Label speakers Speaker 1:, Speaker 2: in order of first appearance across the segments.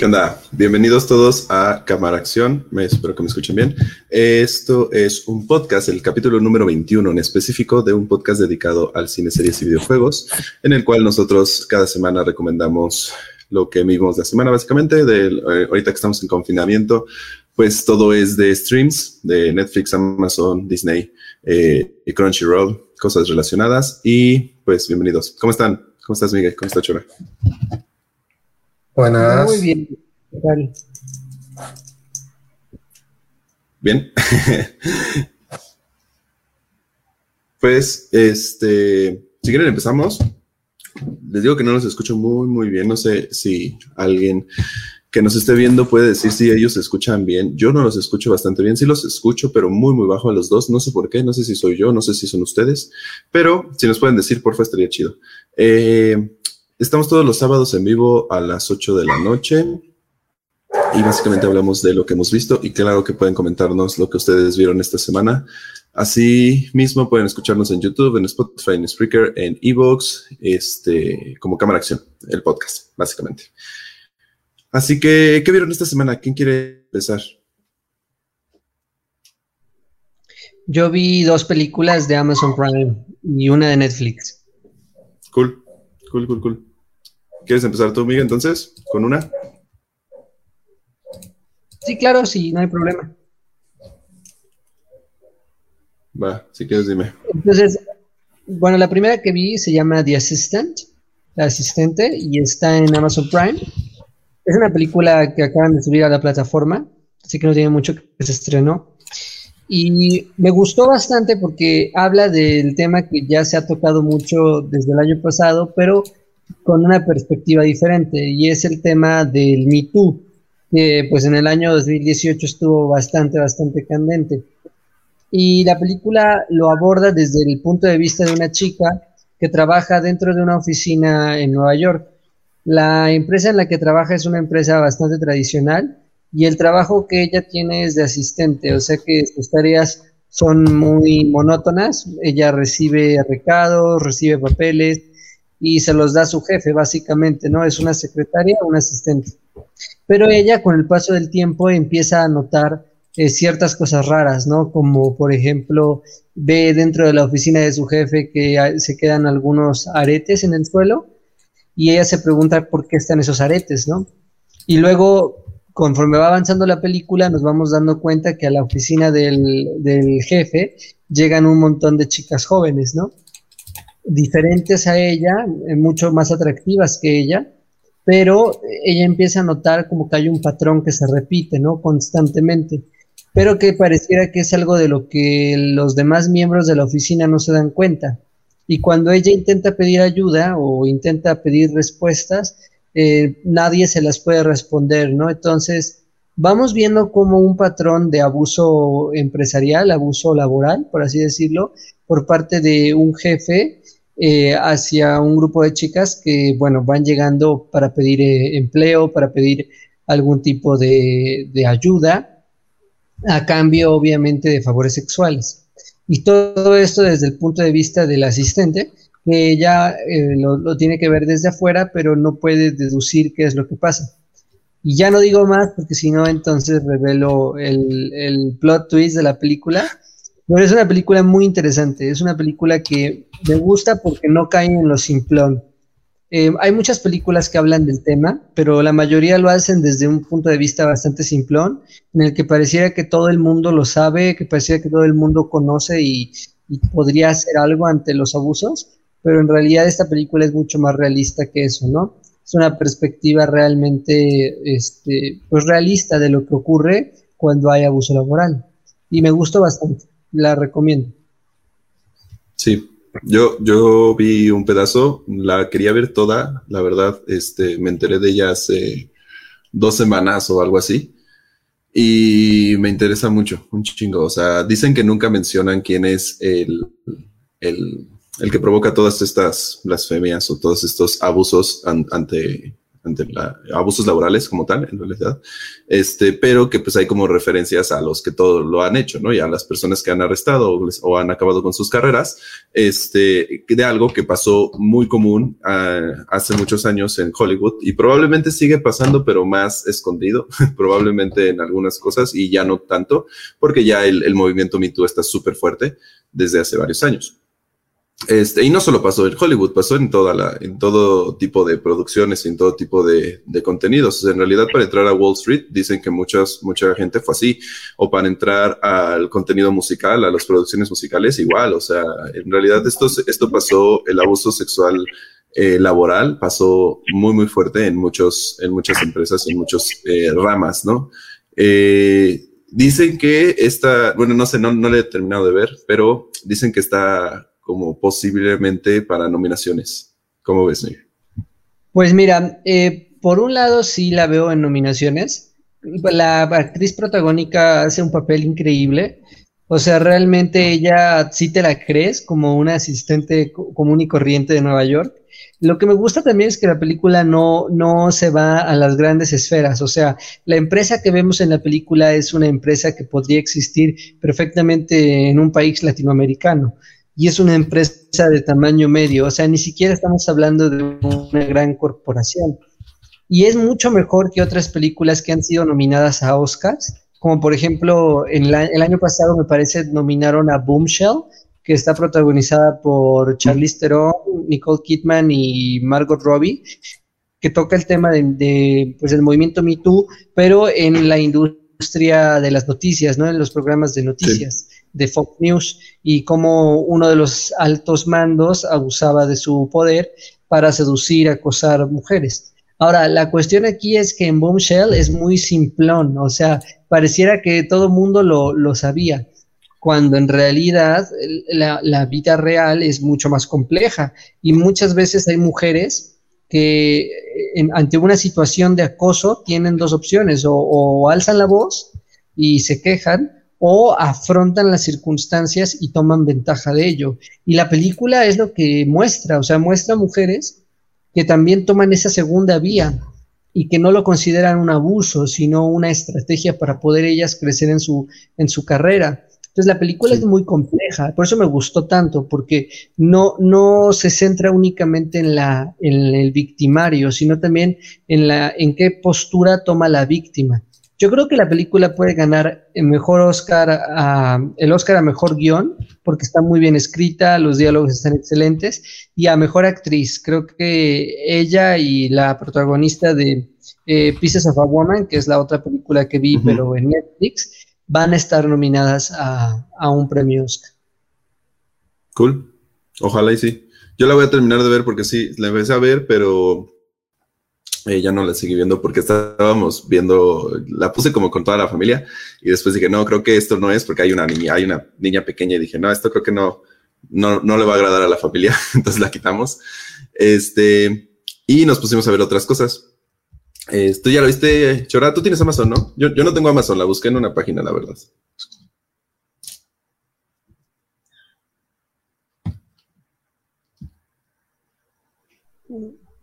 Speaker 1: ¿Qué onda? Bienvenidos todos a Cámara Acción. Me, espero que me escuchen bien. Esto es un podcast, el capítulo número 21 en específico de un podcast dedicado al cine, series y videojuegos, en el cual nosotros cada semana recomendamos lo que vimos la semana, básicamente. De, eh, ahorita que estamos en confinamiento, pues todo es de streams de Netflix, Amazon, Disney eh, y Crunchyroll, cosas relacionadas. Y pues bienvenidos. ¿Cómo están? ¿Cómo estás, Miguel? ¿Cómo está Chora?
Speaker 2: Buenas.
Speaker 3: Muy bien.
Speaker 1: Bien. pues, este, si quieren empezamos. Les digo que no los escucho muy, muy bien. No sé si alguien que nos esté viendo puede decir si ellos se escuchan bien. Yo no los escucho bastante bien. Sí los escucho, pero muy, muy bajo a los dos. No sé por qué. No sé si soy yo, no sé si son ustedes. Pero si nos pueden decir, porfa, estaría chido. Eh, estamos todos los sábados en vivo a las 8 de la noche. Y básicamente hablamos de lo que hemos visto y claro que pueden comentarnos lo que ustedes vieron esta semana. Así mismo pueden escucharnos en YouTube, en Spotify, en Spreaker, en Evox, este, como Cámara Acción, el podcast, básicamente. Así que, ¿qué vieron esta semana? ¿Quién quiere empezar?
Speaker 3: Yo vi dos películas de Amazon Prime y una de Netflix.
Speaker 1: Cool, cool, cool, cool. ¿Quieres empezar tú, Miguel, entonces? ¿Con una?
Speaker 3: Sí, claro, sí, no hay problema.
Speaker 1: Va, si quieres dime.
Speaker 3: Entonces, bueno, la primera que vi se llama The Assistant, la asistente, y está en Amazon Prime. Es una película que acaban de subir a la plataforma, así que no tiene mucho que se estrenó. Y me gustó bastante porque habla del tema que ya se ha tocado mucho desde el año pasado, pero con una perspectiva diferente, y es el tema del Me Too que pues en el año 2018 estuvo bastante, bastante candente. Y la película lo aborda desde el punto de vista de una chica que trabaja dentro de una oficina en Nueva York. La empresa en la que trabaja es una empresa bastante tradicional y el trabajo que ella tiene es de asistente, o sea que sus tareas son muy monótonas. Ella recibe recados, recibe papeles y se los da su jefe, básicamente, ¿no? Es una secretaria, un asistente. Pero ella con el paso del tiempo empieza a notar eh, ciertas cosas raras, ¿no? Como por ejemplo ve dentro de la oficina de su jefe que se quedan algunos aretes en el suelo y ella se pregunta por qué están esos aretes, ¿no? Y luego, conforme va avanzando la película, nos vamos dando cuenta que a la oficina del, del jefe llegan un montón de chicas jóvenes, ¿no? Diferentes a ella, eh, mucho más atractivas que ella, pero ella empieza a notar como que hay un patrón que se repite, ¿no? Constantemente, pero que pareciera que es algo de lo que los demás miembros de la oficina no se dan cuenta. Y cuando ella intenta pedir ayuda o intenta pedir respuestas, eh, nadie se las puede responder, ¿no? Entonces, vamos viendo como un patrón de abuso empresarial, abuso laboral, por así decirlo, por parte de un jefe eh, hacia un grupo de chicas que, bueno, van llegando para pedir eh, empleo, para pedir algún tipo de, ayuda, a cambio, obviamente, de favores sexuales. Y todo esto desde el punto de vista del asistente, que ya eh, lo, tiene que ver desde afuera, pero no puede deducir qué es lo que pasa. Y ya no digo más, porque si no, entonces revelo el, el plot twist de la película bueno, es una película muy interesante, es una película que me gusta porque no cae en lo simplón. Eh, hay muchas películas que hablan del tema, pero la mayoría lo hacen desde un punto de vista bastante simplón, en el que pareciera que todo el mundo lo sabe, que pareciera que todo el mundo conoce y, podría hacer algo ante los abusos, pero en realidad esta película es mucho más realista que eso, ¿no? Es una perspectiva realmente, este, pues realista de lo que ocurre cuando hay abuso laboral. Y me gustó bastante la recomiendo.
Speaker 1: Sí, yo, yo vi un pedazo, la quería ver toda, la verdad, este, me enteré de ella hace dos semanas o algo así. Y me interesa mucho, un chingo. O sea, dicen que nunca mencionan quién es el, el, el que provoca todas estas blasfemias o todos estos abusos ante, ante abusos laborales como tal, en realidad, este, pero que pues hay como referencias a los que todo lo han hecho, ¿no? Y a las personas que han arrestado o, han acabado con sus carreras, este, de algo que pasó muy común ah, hace muchos años en Hollywood y probablemente sigue pasando, pero más escondido, probablemente en algunas cosas y ya no tanto, porque ya el, movimiento Me Too está súper fuerte desde hace varios años. Este, y no solo pasó en Hollywood, pasó en toda la, en todo tipo de producciones, en todo tipo de, de contenidos. en realidad, para entrar a Wall Street, dicen que muchas, mucha gente fue así. O para entrar al contenido musical, a las producciones musicales, igual. O sea, en realidad esto, esto pasó, el abuso sexual eh, laboral pasó muy, muy fuerte en muchos, en muchas empresas, en muchas eh, ramas, ¿no? Eh, dicen que esta, bueno, no sé, no, no le he terminado de ver, pero dicen que está como posiblemente para nominaciones. ¿Cómo ves, Miguel?
Speaker 3: Pues mira, eh, por un lado sí la veo en nominaciones. La actriz protagónica hace un papel increíble. O sea, realmente ella sí te la crees como una asistente común y corriente de Nueva York. Lo que me gusta también es que la película no, no se va a las grandes esferas. O sea, la empresa que vemos en la película es una empresa que podría existir perfectamente en un país latinoamericano y es una empresa de tamaño medio, o sea, ni siquiera estamos hablando de una gran corporación. Y es mucho mejor que otras películas que han sido nominadas a Oscars, como por ejemplo, en el año pasado me parece nominaron a Boomshell, que está protagonizada por Charlize Theron, Nicole Kidman y Margot Robbie, que toca el tema de, pues, el movimiento Me Too, pero en la industria de las noticias, ¿no? En los programas de noticias de Fox News y cómo uno de los altos mandos abusaba de su poder para seducir, acosar mujeres. Ahora, la cuestión aquí es que en Boomshell es muy simplón, o sea, pareciera que todo mundo lo, sabía, cuando en realidad la, vida real es mucho más compleja y muchas veces hay mujeres que ante una situación de acoso tienen dos opciones, o alzan la voz y se quejan, o afrontan las circunstancias y toman ventaja de ello. Y la película es lo que muestra, o sea, muestra mujeres que también toman esa segunda vía y que no lo consideran un abuso, sino una estrategia para poder ellas crecer en su, en su carrera. Entonces la película es muy compleja, por eso me gustó tanto, porque no, no se centra únicamente en, la, en el victimario, sino también en, la, en qué postura toma la víctima. Yo creo que la película puede ganar el mejor Oscar, a, el Oscar a mejor guion, porque está muy bien escrita, los diálogos están excelentes, y a mejor actriz. Creo que ella y la protagonista de eh, Pieces of a Woman, que es la otra película que vi, pero en Netflix, van a estar nominadas a, a un premio Oscar.
Speaker 1: Cool. Ojalá y sí. Yo la voy a terminar de ver porque sí, la empecé a ver, pero eh, ya no la seguí viendo porque estábamos viendo, la puse como con toda la familia y después dije, no, creo que esto no es porque hay una niña, hay una niña pequeña y dije, no, esto creo que no, no, no le va a agradar a la familia, entonces la quitamos. Este, y nos pusimos a ver otras cosas. ¿Tú ya lo viste, Chora? Tú tienes Amazon, ¿no? Yo, yo no tengo Amazon, la busqué en una página, la verdad.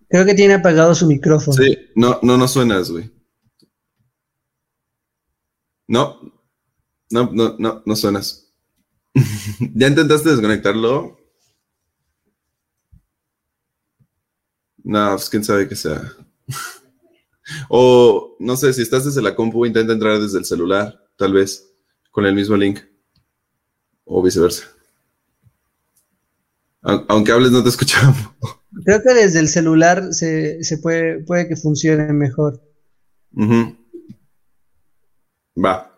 Speaker 3: Creo que tiene apagado su micrófono.
Speaker 1: Sí, no, no, no suenas, güey. No, no, no, no, no suenas. ¿Ya intentaste desconectarlo? No, pues quién sabe qué sea. o no sé, si estás desde la compu, intenta entrar desde el celular, tal vez, con el mismo link. O viceversa. Aunque hables, no te escuchamos.
Speaker 3: Creo que desde el celular se, puede, que funcione mejor.
Speaker 1: Va.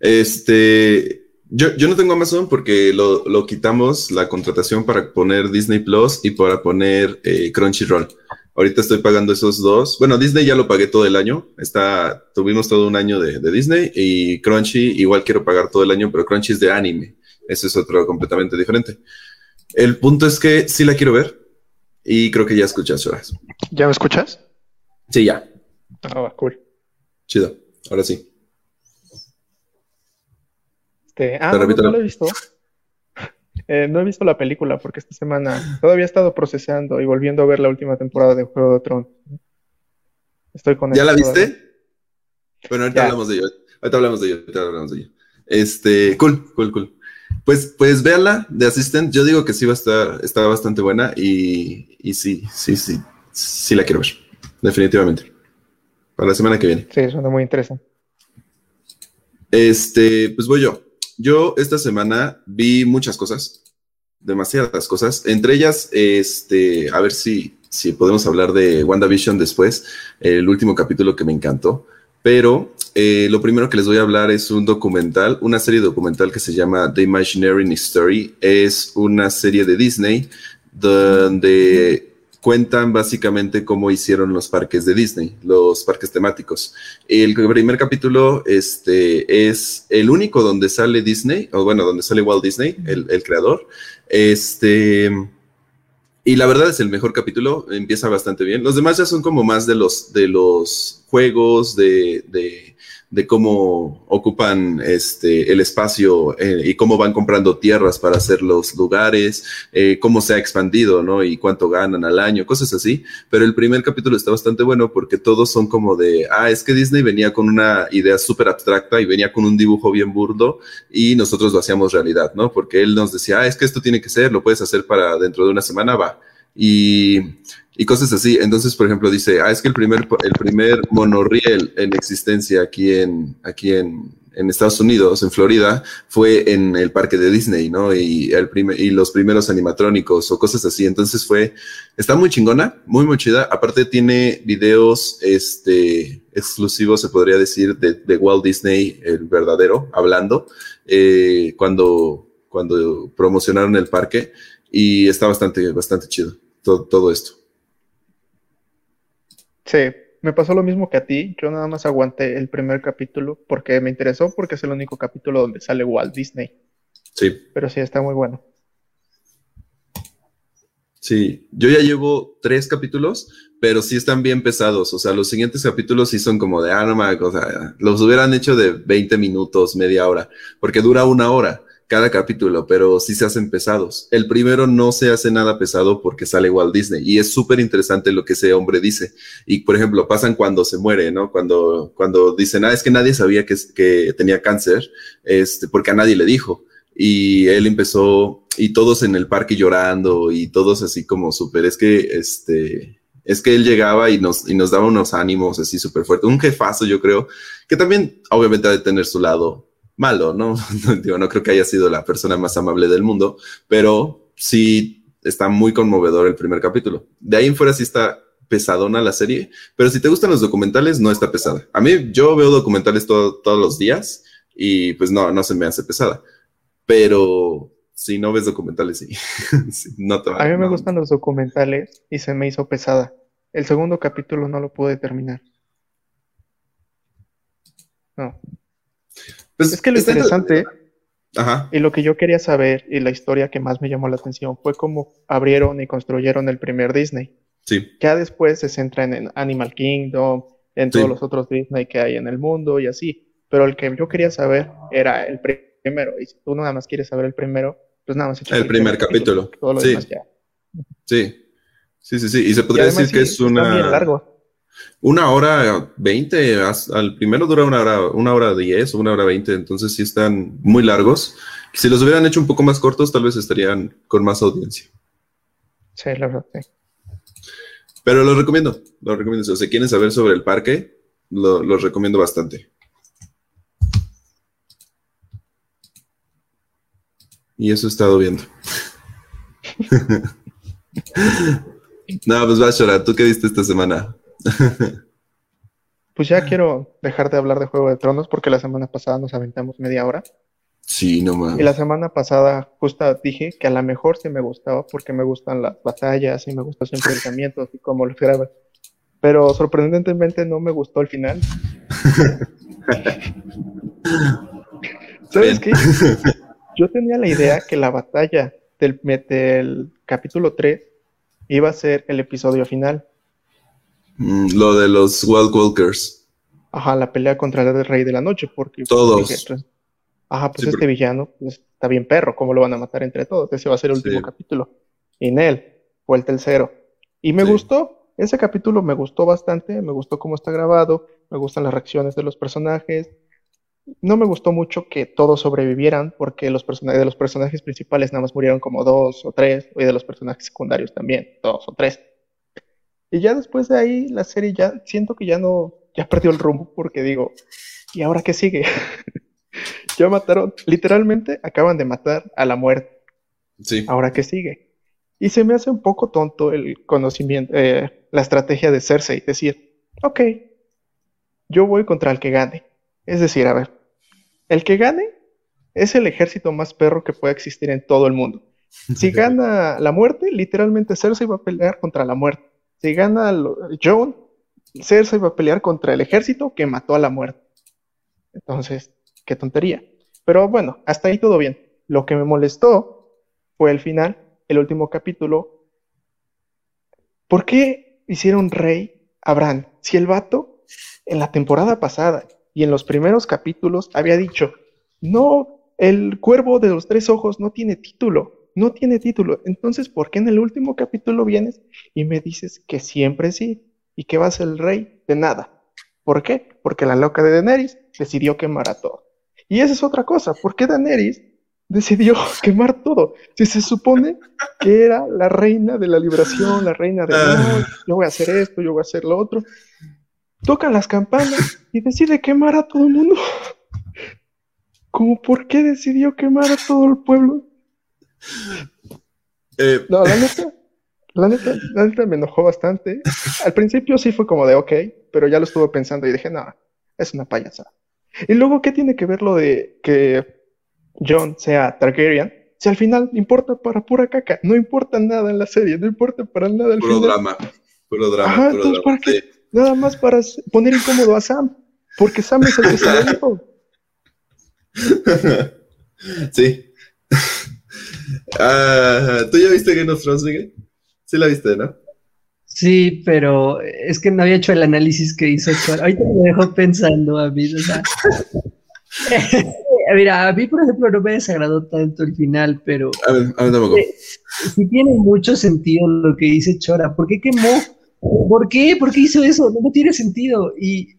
Speaker 1: Este, yo, yo, no tengo Amazon porque lo, quitamos la contratación para poner Disney Plus y para poner eh, Crunchyroll. Ahorita estoy pagando esos dos. Bueno, Disney ya lo pagué todo el año. Está, tuvimos todo un año de, de Disney y Crunchy igual quiero pagar todo el año, pero Crunchy es de anime. Ese es otro completamente diferente. El punto es que sí la quiero ver y creo que ya escuchas horas.
Speaker 2: ¿Ya me escuchas?
Speaker 1: Sí, ya.
Speaker 2: Ah, cool.
Speaker 1: Chido, ahora sí.
Speaker 2: Este, ah, no, lo he visto. Eh, no he visto la película porque esta semana todavía he estado procesando y volviendo a ver la última temporada de Juego de Tronos. Estoy con
Speaker 1: ¿Ya la viste? Bueno, ahorita hablamos de ello. Ahorita hablamos de ello. Ahorita hablamos de ello. Este, cool, cool, cool. Pues, pues véanla de Assistant. Yo digo que sí va a estar, está bastante buena y, y sí, sí, sí, sí la quiero ver. Definitivamente. Para la semana que viene.
Speaker 2: Sí, suena muy interesante.
Speaker 1: Este, pues voy yo. Yo esta semana vi muchas cosas, demasiadas cosas. Entre ellas, este, a ver si, si podemos hablar de WandaVision después, el último capítulo que me encantó. Pero eh, lo primero que les voy a hablar es un documental, una serie documental que se llama The Imaginary Story. Es una serie de Disney donde cuentan básicamente cómo hicieron los parques de Disney, los parques temáticos. El primer capítulo este, es el único donde sale Disney, o bueno, donde sale Walt Disney, el, el creador. Este, y la verdad es el mejor capítulo, empieza bastante bien. Los demás ya son como más de los, de los juegos, de, de de cómo ocupan este, el espacio eh, y cómo van comprando tierras para hacer los lugares, eh, cómo se ha expandido, ¿no? Y cuánto ganan al año, cosas así. Pero el primer capítulo está bastante bueno porque todos son como de, ah, es que Disney venía con una idea súper abstracta y venía con un dibujo bien burdo y nosotros lo hacíamos realidad, ¿no? Porque él nos decía, ah, es que esto tiene que ser, lo puedes hacer para dentro de una semana, va. Y y cosas así. Entonces, por ejemplo, dice, ah, es que el primer, el primer monorriel en existencia aquí en, aquí en, en Estados Unidos, en Florida, fue en el parque de Disney, ¿no? Y, el y los primeros animatrónicos o cosas así. Entonces fue, está muy chingona, muy, muy chida. Aparte tiene videos, este, exclusivos, se podría decir, de, de Walt Disney, el verdadero, hablando, eh, cuando, cuando promocionaron el parque. Y está bastante, bastante chido todo, todo esto.
Speaker 2: Sí, me pasó lo mismo que a ti. Yo nada más aguanté el primer capítulo porque me interesó, porque es el único capítulo donde sale Walt Disney.
Speaker 1: Sí.
Speaker 2: Pero sí, está muy bueno.
Speaker 1: Sí, yo ya llevo tres capítulos, pero sí están bien pesados. O sea, los siguientes capítulos sí son como de, ah, no o sea, los hubieran hecho de 20 minutos, media hora, porque dura una hora cada capítulo, pero sí se hacen pesados. El primero no se hace nada pesado porque sale Walt Disney y es súper interesante lo que ese hombre dice. Y por ejemplo, pasan cuando se muere, ¿no? Cuando, cuando dicen, ah, es que nadie sabía que, que tenía cáncer, este, porque a nadie le dijo. Y él empezó, y todos en el parque llorando y todos así como súper, es que, este, es que él llegaba y nos, y nos daba unos ánimos así súper fuertes. Un jefazo, yo creo, que también obviamente ha de tener su lado malo, ¿no? Digo, no creo que haya sido la persona más amable del mundo, pero sí está muy conmovedor el primer capítulo. De ahí en fuera sí está pesadona la serie, pero si te gustan los documentales, no está pesada. A mí yo veo documentales todos los días y pues no, no se me hace pesada, pero si no ves documentales, sí. no te
Speaker 2: a mí me gustan los documentales y se me hizo pesada. El segundo capítulo no lo pude terminar. No. Pues es que lo interesante y lo que yo quería saber y la historia que más me llamó la atención fue cómo abrieron y construyeron el primer Disney.
Speaker 1: Sí.
Speaker 2: Ya después se centran en Animal Kingdom, en todos los otros Disney que hay en el mundo y así. Pero el que yo quería saber era el primero. Y si tú nada más quieres saber el primero, pues nada más.
Speaker 1: El primer capítulo. sí. sí. Sí, sí, sí. Y se podría decir que es una. largo. Una hora veinte, al primero dura una hora, una hora diez o una hora veinte, entonces sí están muy largos. Si los hubieran hecho un poco más cortos, tal vez estarían con más audiencia.
Speaker 2: Sí, la verdad, sí.
Speaker 1: Pero los recomiendo, los recomiendo. Si quieren saber sobre el parque, los recomiendo bastante. Y eso he estado viendo. no, pues va, Shora, ¿tú qué viste esta semana?
Speaker 2: Pues ya quiero dejar de hablar de Juego de Tronos porque la semana pasada nos aventamos media hora.
Speaker 1: Sí, no más.
Speaker 2: Y la semana pasada justo dije que a lo mejor sí me gustaba porque me gustan las batallas y me gustan sus enfrentamientos y cómo los grabas. Pero sorprendentemente no me gustó el final. ¿Sabes qué? Yo tenía la idea que la batalla del, del capítulo 3 iba a ser el episodio final.
Speaker 1: Mm, lo de los Wild Walkers.
Speaker 2: Ajá, la pelea contra el Rey de la Noche, porque...
Speaker 1: Pues, todos.
Speaker 2: ajá, pues este villano pues, está bien perro, ¿cómo lo van a matar entre todos? Ese va a ser el último capítulo. Y en él fue el tercero. Y me gustó, ese capítulo me gustó bastante, me gustó cómo está grabado, me gustan las reacciones de los personajes. No me gustó mucho que todos sobrevivieran, porque los personajes de los personajes principales nada más murieron como dos o tres, y de los personajes secundarios también, dos o tres. Y ya después de ahí, la serie ya siento que ya no, ya perdió el rumbo, porque digo, ¿y ahora qué sigue? ya mataron, literalmente acaban de matar a la muerte.
Speaker 1: Sí.
Speaker 2: ¿Ahora qué sigue? Y se me hace un poco tonto el conocimiento, eh, la estrategia de Cersei, decir, ok, yo voy contra el que gane. Es decir, a ver, el que gane es el ejército más perro que pueda existir en todo el mundo. Si gana la muerte, literalmente Cersei va a pelear contra la muerte. Si gana Jon, Cersei va a pelear contra el ejército que mató a la muerte. Entonces, qué tontería. Pero bueno, hasta ahí todo bien. Lo que me molestó fue el final, el último capítulo. ¿Por qué hicieron rey a Bran? Si el vato en la temporada pasada y en los primeros capítulos había dicho, no, el cuervo de los tres ojos no tiene título, no tiene título. Entonces, ¿por qué en el último capítulo vienes y me dices que siempre sí y que vas el rey de nada? ¿Por qué? Porque la loca de Daenerys decidió quemar a todo. Y esa es otra cosa, ¿por qué Daenerys decidió quemar todo? Si se supone que era la reina de la liberación, la reina de, no, yo voy a hacer esto, yo voy a hacer lo otro. Tocan las campanas y decide quemar a todo el mundo. ¿Cómo por qué decidió quemar a todo el pueblo?
Speaker 1: Eh,
Speaker 2: No, la neta, la neta, la neta me enojó bastante. Al principio sí fue como de ok, pero ya lo estuve pensando y dije, no, es una payasada. Y luego, ¿qué tiene que ver lo de que John sea Targaryen? Si al final importa para pura caca, no importa nada en la serie, no importa para nada al
Speaker 1: puro
Speaker 2: final.
Speaker 1: drama. Puro drama.
Speaker 2: Ajá,
Speaker 1: puro
Speaker 2: entonces,
Speaker 1: drama.
Speaker 2: ¿para qué?
Speaker 1: Sí.
Speaker 2: Nada más para poner incómodo a Sam, porque Sam es el que se lo dijo.
Speaker 1: Sí. Ah, ¿Tú ya viste Game of Thrones, Miguel? Sí la viste, ¿no?
Speaker 3: Sí, pero es que no había hecho el análisis que hizo Chor. Ahorita me dejó pensando a mí, o sea. Mira, a mí, por ejemplo, no me desagradó tanto el final, pero
Speaker 1: A ver, a ver, tampoco.
Speaker 3: sí tiene mucho sentido lo que dice Chora. ¿Por qué quemó? ¿Por qué? ¿Por qué hizo eso? No, no tiene sentido. Y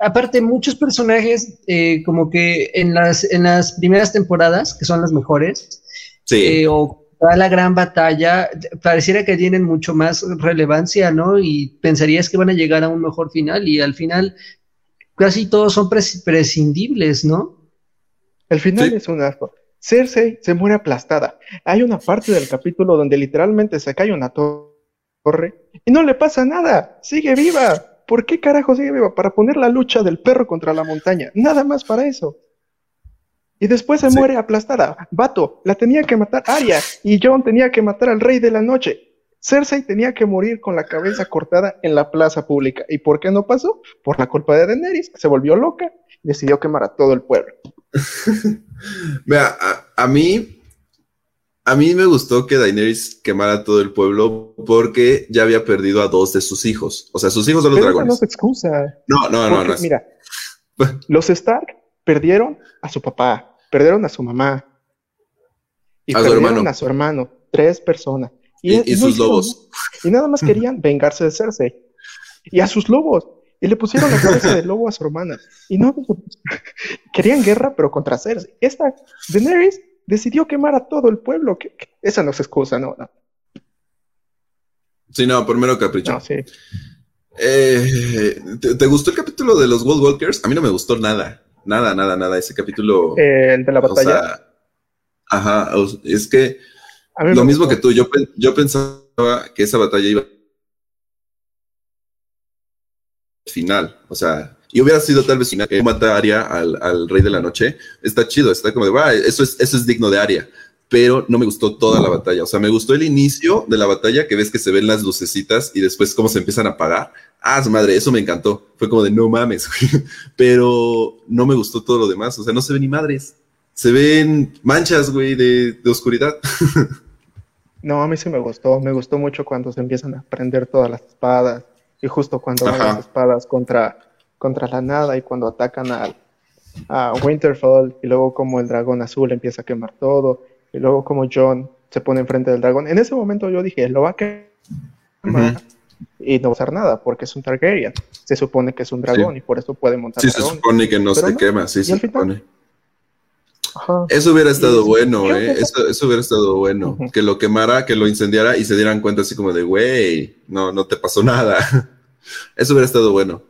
Speaker 3: aparte, muchos personajes, eh, como que en las, en las primeras temporadas, que son las mejores,
Speaker 1: Sí.
Speaker 3: eh, o toda la gran batalla, pareciera que tienen mucho más relevancia, ¿no? Y pensarías que van a llegar a un mejor final y al final casi todos son pres- prescindibles, ¿no?
Speaker 2: El final
Speaker 1: Sí.
Speaker 2: es un asco. Cersei se muere aplastada. Hay una parte del capítulo donde literalmente se cae una to- torre y no le pasa nada. Sigue viva. ¿Por qué carajo sigue viva? Para poner la lucha del perro contra la montaña. Nada más para eso. Y después se
Speaker 1: Sí.
Speaker 2: muere aplastada. Vato, la tenía que matar Arya y Jon tenía que matar al rey de la noche. Cersei tenía que morir con la cabeza cortada en la plaza pública. ¿Y por qué no pasó? Por la culpa de Daenerys, que se volvió loca y decidió quemar a todo el pueblo.
Speaker 1: Vea, a, a mí, a mí me gustó que Daenerys quemara todo el pueblo porque ya había perdido a dos de sus hijos. O sea, sus hijos son los
Speaker 2: Pero esa no
Speaker 1: dragones.
Speaker 2: es excusa.
Speaker 1: No, no, no, no.
Speaker 2: Mira, los Stark perdieron a su papá, perdieron a su mamá y
Speaker 1: A su
Speaker 2: perdieron
Speaker 1: hermano.
Speaker 2: a su hermano, tres personas.
Speaker 1: Y, y
Speaker 2: no
Speaker 1: sus
Speaker 2: hicieron
Speaker 1: lobos.
Speaker 2: nada. Y nada más querían vengarse de Cersei y a sus lobos. Y le pusieron la cabeza de lobo a su hermana. Y no querían guerra, pero contra Cersei. Esta Daenerys decidió quemar a todo el pueblo. que- que- esa no es excusa, no, no,
Speaker 1: Sí, no, primero capricho.
Speaker 2: no, sí.
Speaker 1: Eh, ¿te, te gustó el capítulo de los World Walkers? A mí no me gustó nada. Nada, nada, nada. Ese capítulo.
Speaker 2: Eh, el de la
Speaker 1: o
Speaker 2: batalla.
Speaker 1: sea, ajá. o es que lo mismo que tú. Yo, yo pensaba que esa batalla iba final. O sea, y hubiera sido tal vez final que mata a Arya al, al Rey de la Noche. Está chido, está como de, "Va, eso es, eso es digno de Arya. Pero no me gustó toda la batalla. O sea, me gustó el inicio de la batalla, que ves que se ven las lucecitas y después cómo se empiezan a apagar. Ah, su madre, eso me encantó. Fue como de no mames, güey. Pero no me gustó todo lo demás. O sea, no se ven ni madres. Se ven manchas, güey, de, de oscuridad.
Speaker 2: No, a mí sí me gustó. Me gustó mucho cuando se empiezan a prender todas las espadas. Y justo cuando van las espadas contra, contra la nada y cuando atacan al, a Winterfell. Y luego como el dragón azul empieza a quemar todo. Y luego como John se pone enfrente del dragón. En ese momento yo dije, lo va a quemar. Y no usar nada, porque es un Targaryen. Se supone que es un dragón y por eso puede montar
Speaker 1: Sí, se supone que no se quema, sí, se supone.
Speaker 2: Ajá.
Speaker 1: Eso hubiera estado bueno, ¿eh? Eso, eso, hubiera estado bueno. Que lo quemara, que lo incendiara y se dieran cuenta así como de, güey, no, no te pasó nada. eso hubiera estado bueno.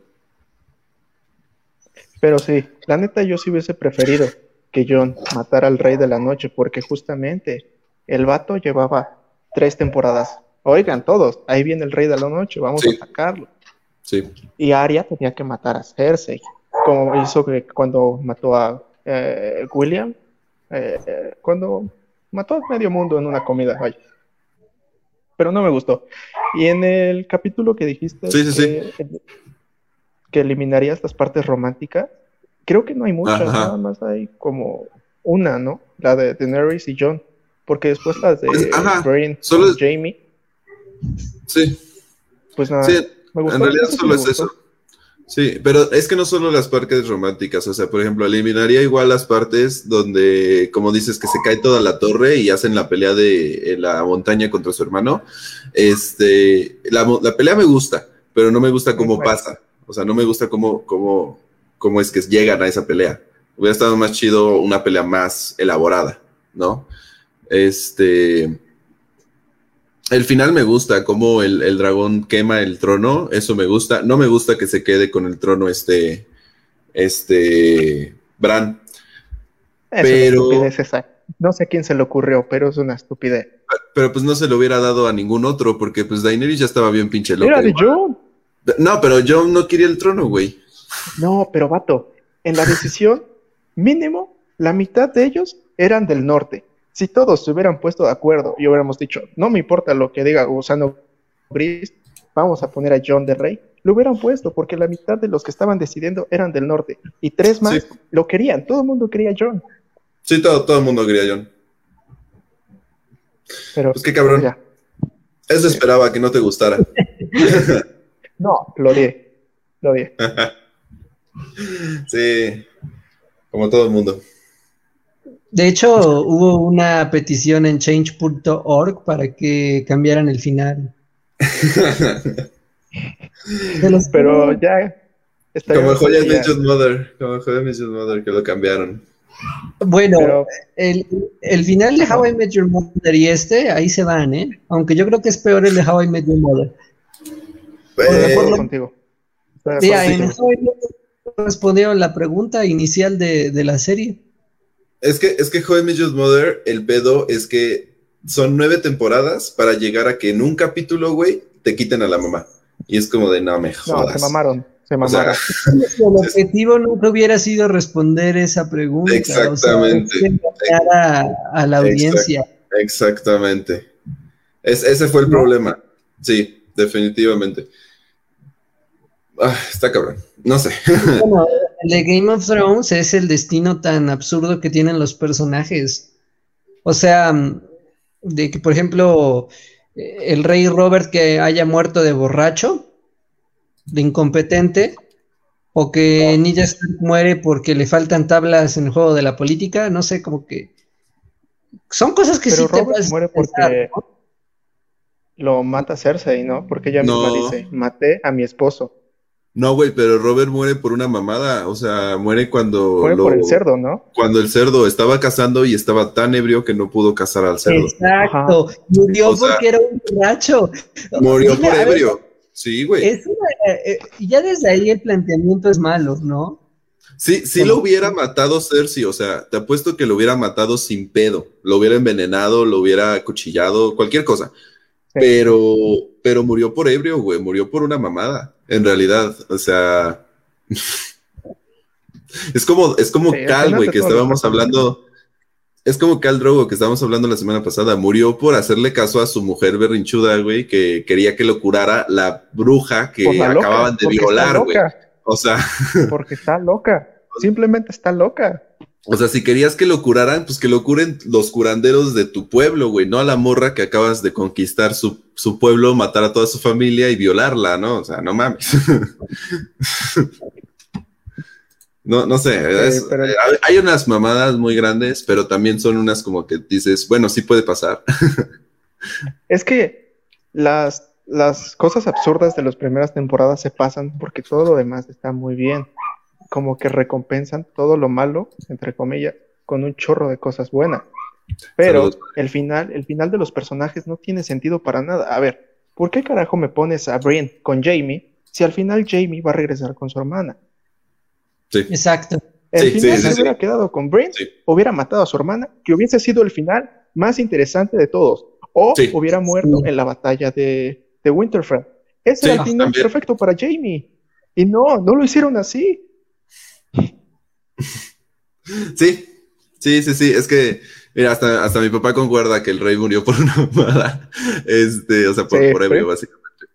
Speaker 2: Pero sí, la neta yo sí hubiese preferido que John matara al rey de la noche, porque justamente el vato llevaba tres temporadas. Oigan, todos, ahí viene el rey de la noche, vamos a atacarlo.
Speaker 1: Sí.
Speaker 2: Y Arya tenía que matar a Cersei, como hizo que cuando mató a eh, William, eh, cuando mató a medio mundo en una comida, vaya. Pero no me gustó. Y en el capítulo que dijiste que, que, eliminarías las partes románticas, creo que no hay muchas, nada más hay como una, ¿no? La de Daenerys y John. Porque después las de Brain
Speaker 1: solo
Speaker 2: Jamie.
Speaker 1: Sí.
Speaker 2: Pues nada.
Speaker 1: Sí, en realidad solo es eso. Sí, pero es que no solo las partes románticas, o sea, por ejemplo, eliminaría igual las partes donde, como dices, que se cae toda la torre y hacen la pelea de la montaña contra su hermano. Este, la, pelea me gusta, pero no me gusta cómo pasa. O sea, no me gusta cómo, cómo, cómo es que llegan a esa pelea. Hubiera estado más chido una pelea más elaborada, ¿no? Este. El final me gusta, cómo el, dragón quema el trono, eso me gusta. No me gusta que se quede con el trono este, este, Bran. pero...
Speaker 2: No sé a quién se le ocurrió, pero es una estupidez.
Speaker 1: Pero pues no se lo hubiera dado a ningún otro, porque pues Daenerys ya estaba bien pinche loco.
Speaker 2: Era de Jon.
Speaker 1: No, pero Jon no quería el trono, güey.
Speaker 2: No, pero vato, en la decisión, mínimo, la mitad de ellos eran del norte. Si todos se hubieran puesto de acuerdo y hubiéramos dicho, no me importa lo que diga Gusano Gris, vamos a poner a John de Rey, lo hubieran puesto porque la mitad de los que estaban decidiendo eran del norte y tres más lo querían, todo el mundo quería a John.
Speaker 1: Sí, todo, todo el mundo quería a John.
Speaker 2: Pero,
Speaker 1: pues qué cabrón. Eso esperaba que no te gustara.
Speaker 2: no, lo odié. Lo odié.
Speaker 1: sí, como todo el mundo.
Speaker 3: De hecho, hubo una petición en change.org para que cambiaran el final.
Speaker 2: Pero ya.
Speaker 1: Como Joya Mission Mother, como Joya Mother, que lo cambiaron.
Speaker 3: Bueno, el, el, final de How I Met Your Mother y este, ahí se van, ¿eh? Aunque yo creo que es peor el de How I Met Your Mother.
Speaker 2: Eh, contigo.
Speaker 3: Sí, en respondieron la pregunta inicial de, de la serie.
Speaker 1: Es que, es que How Mother, el pedo es que son nueve temporadas para llegar a que en un capítulo, güey, te quiten a la mamá. Y es como de, no me jodas.
Speaker 2: No, se mamaron, se mamaron.
Speaker 3: el objetivo nunca hubiera sido responder esa pregunta.
Speaker 1: Exactamente.
Speaker 3: a, la audiencia.
Speaker 1: Exactamente. ese fue el problema. Sí, definitivamente. Ah, está cabrón. No sé.
Speaker 3: Bueno, el de Game of Thrones es el destino tan absurdo que tienen los personajes. O sea, de que, por ejemplo, el rey Robert que haya muerto de borracho, de incompetente, o que Nilla muere porque le faltan tablas en el juego de la política, no sé, como que son cosas que sí
Speaker 2: te muere porque lo mata Cersei, ¿no? Porque ella misma dice, maté a mi esposo.
Speaker 1: No, güey, pero Robert muere por una mamada. O sea, muere cuando.
Speaker 2: Muere por el cerdo, ¿no?
Speaker 1: Cuando el cerdo estaba cazando y estaba tan ebrio que no pudo cazar al cerdo.
Speaker 3: Exacto. Murió porque era un borracho.
Speaker 1: Murió por ebrio. sí, güey.
Speaker 3: Eh, eh, ya desde ahí el planteamiento es malo, ¿no?
Speaker 1: Sí, sí lo hubiera matado Cersei, o sea, te apuesto que lo hubiera matado sin pedo, lo hubiera envenenado, lo hubiera acuchillado, cualquier cosa. Pero, pero murió por ebrio, güey, murió por una mamada en realidad. O sea, es como, es como Cal, güey, que estábamos hablando. Es como Cal Drogo que estábamos hablando la semana pasada. Murió por hacerle caso a su mujer berrinchuda, güey, que quería que lo curara la bruja que acababan de violar, güey. O sea.
Speaker 2: Porque está loca. Simplemente está loca.
Speaker 1: O sea, si querías que lo curaran, pues que lo curen los curanderos de tu pueblo, güey, no a la morra que acabas de conquistar su, pueblo, matar a toda su familia y violarla, ¿no? O sea, no mames. no, no sé, eh, hay unas mamadas muy grandes, pero también son unas como que dices, bueno, sí puede pasar.
Speaker 2: es que las, las cosas absurdas de las primeras temporadas se pasan porque todo lo demás está muy bien. Como que recompensan todo lo malo, entre comillas, con un chorro de cosas buenas. Pero el final, el final de los personajes no tiene sentido para nada. A ver, ¿por qué carajo me pones a Brian con Jamie si al final Jamie va a regresar con su hermana?
Speaker 3: Sí. Exacto.
Speaker 2: El final se hubiera quedado con Brian, hubiera matado a su hermana, que hubiese sido el final más interesante de todos. O hubiera muerto en la batalla de, de Winterfell. Ese era el final perfecto para Jamie. Y no, no lo hicieron así.
Speaker 1: Sí, sí, sí, sí. Es que, mira, hasta, hasta mi papá concuerda que el rey murió por una mamada. Este, o sea, por, por ebrio, básicamente.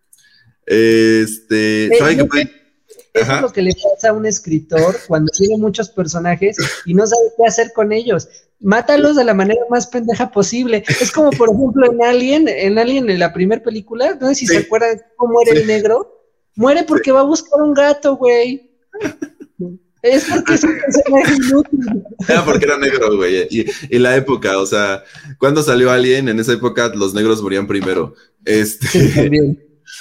Speaker 1: Este, ¿saben qué?
Speaker 3: Eso es lo que le pasa a un escritor cuando tiene muchos personajes y no sabe qué hacer con ellos. Mátalos de la manera más pendeja posible. Es como, por ejemplo, en Alien, en Alien, en la primera película, no sé si se acuerdan cómo muere el negro. Muere porque va a buscar un gato, güey. Es porque es un personaje inútil.
Speaker 1: Era porque era negro, güey. Y, y, la época, o sea, cuando salió Alien, en esa época los negros morían primero. Este. Sí,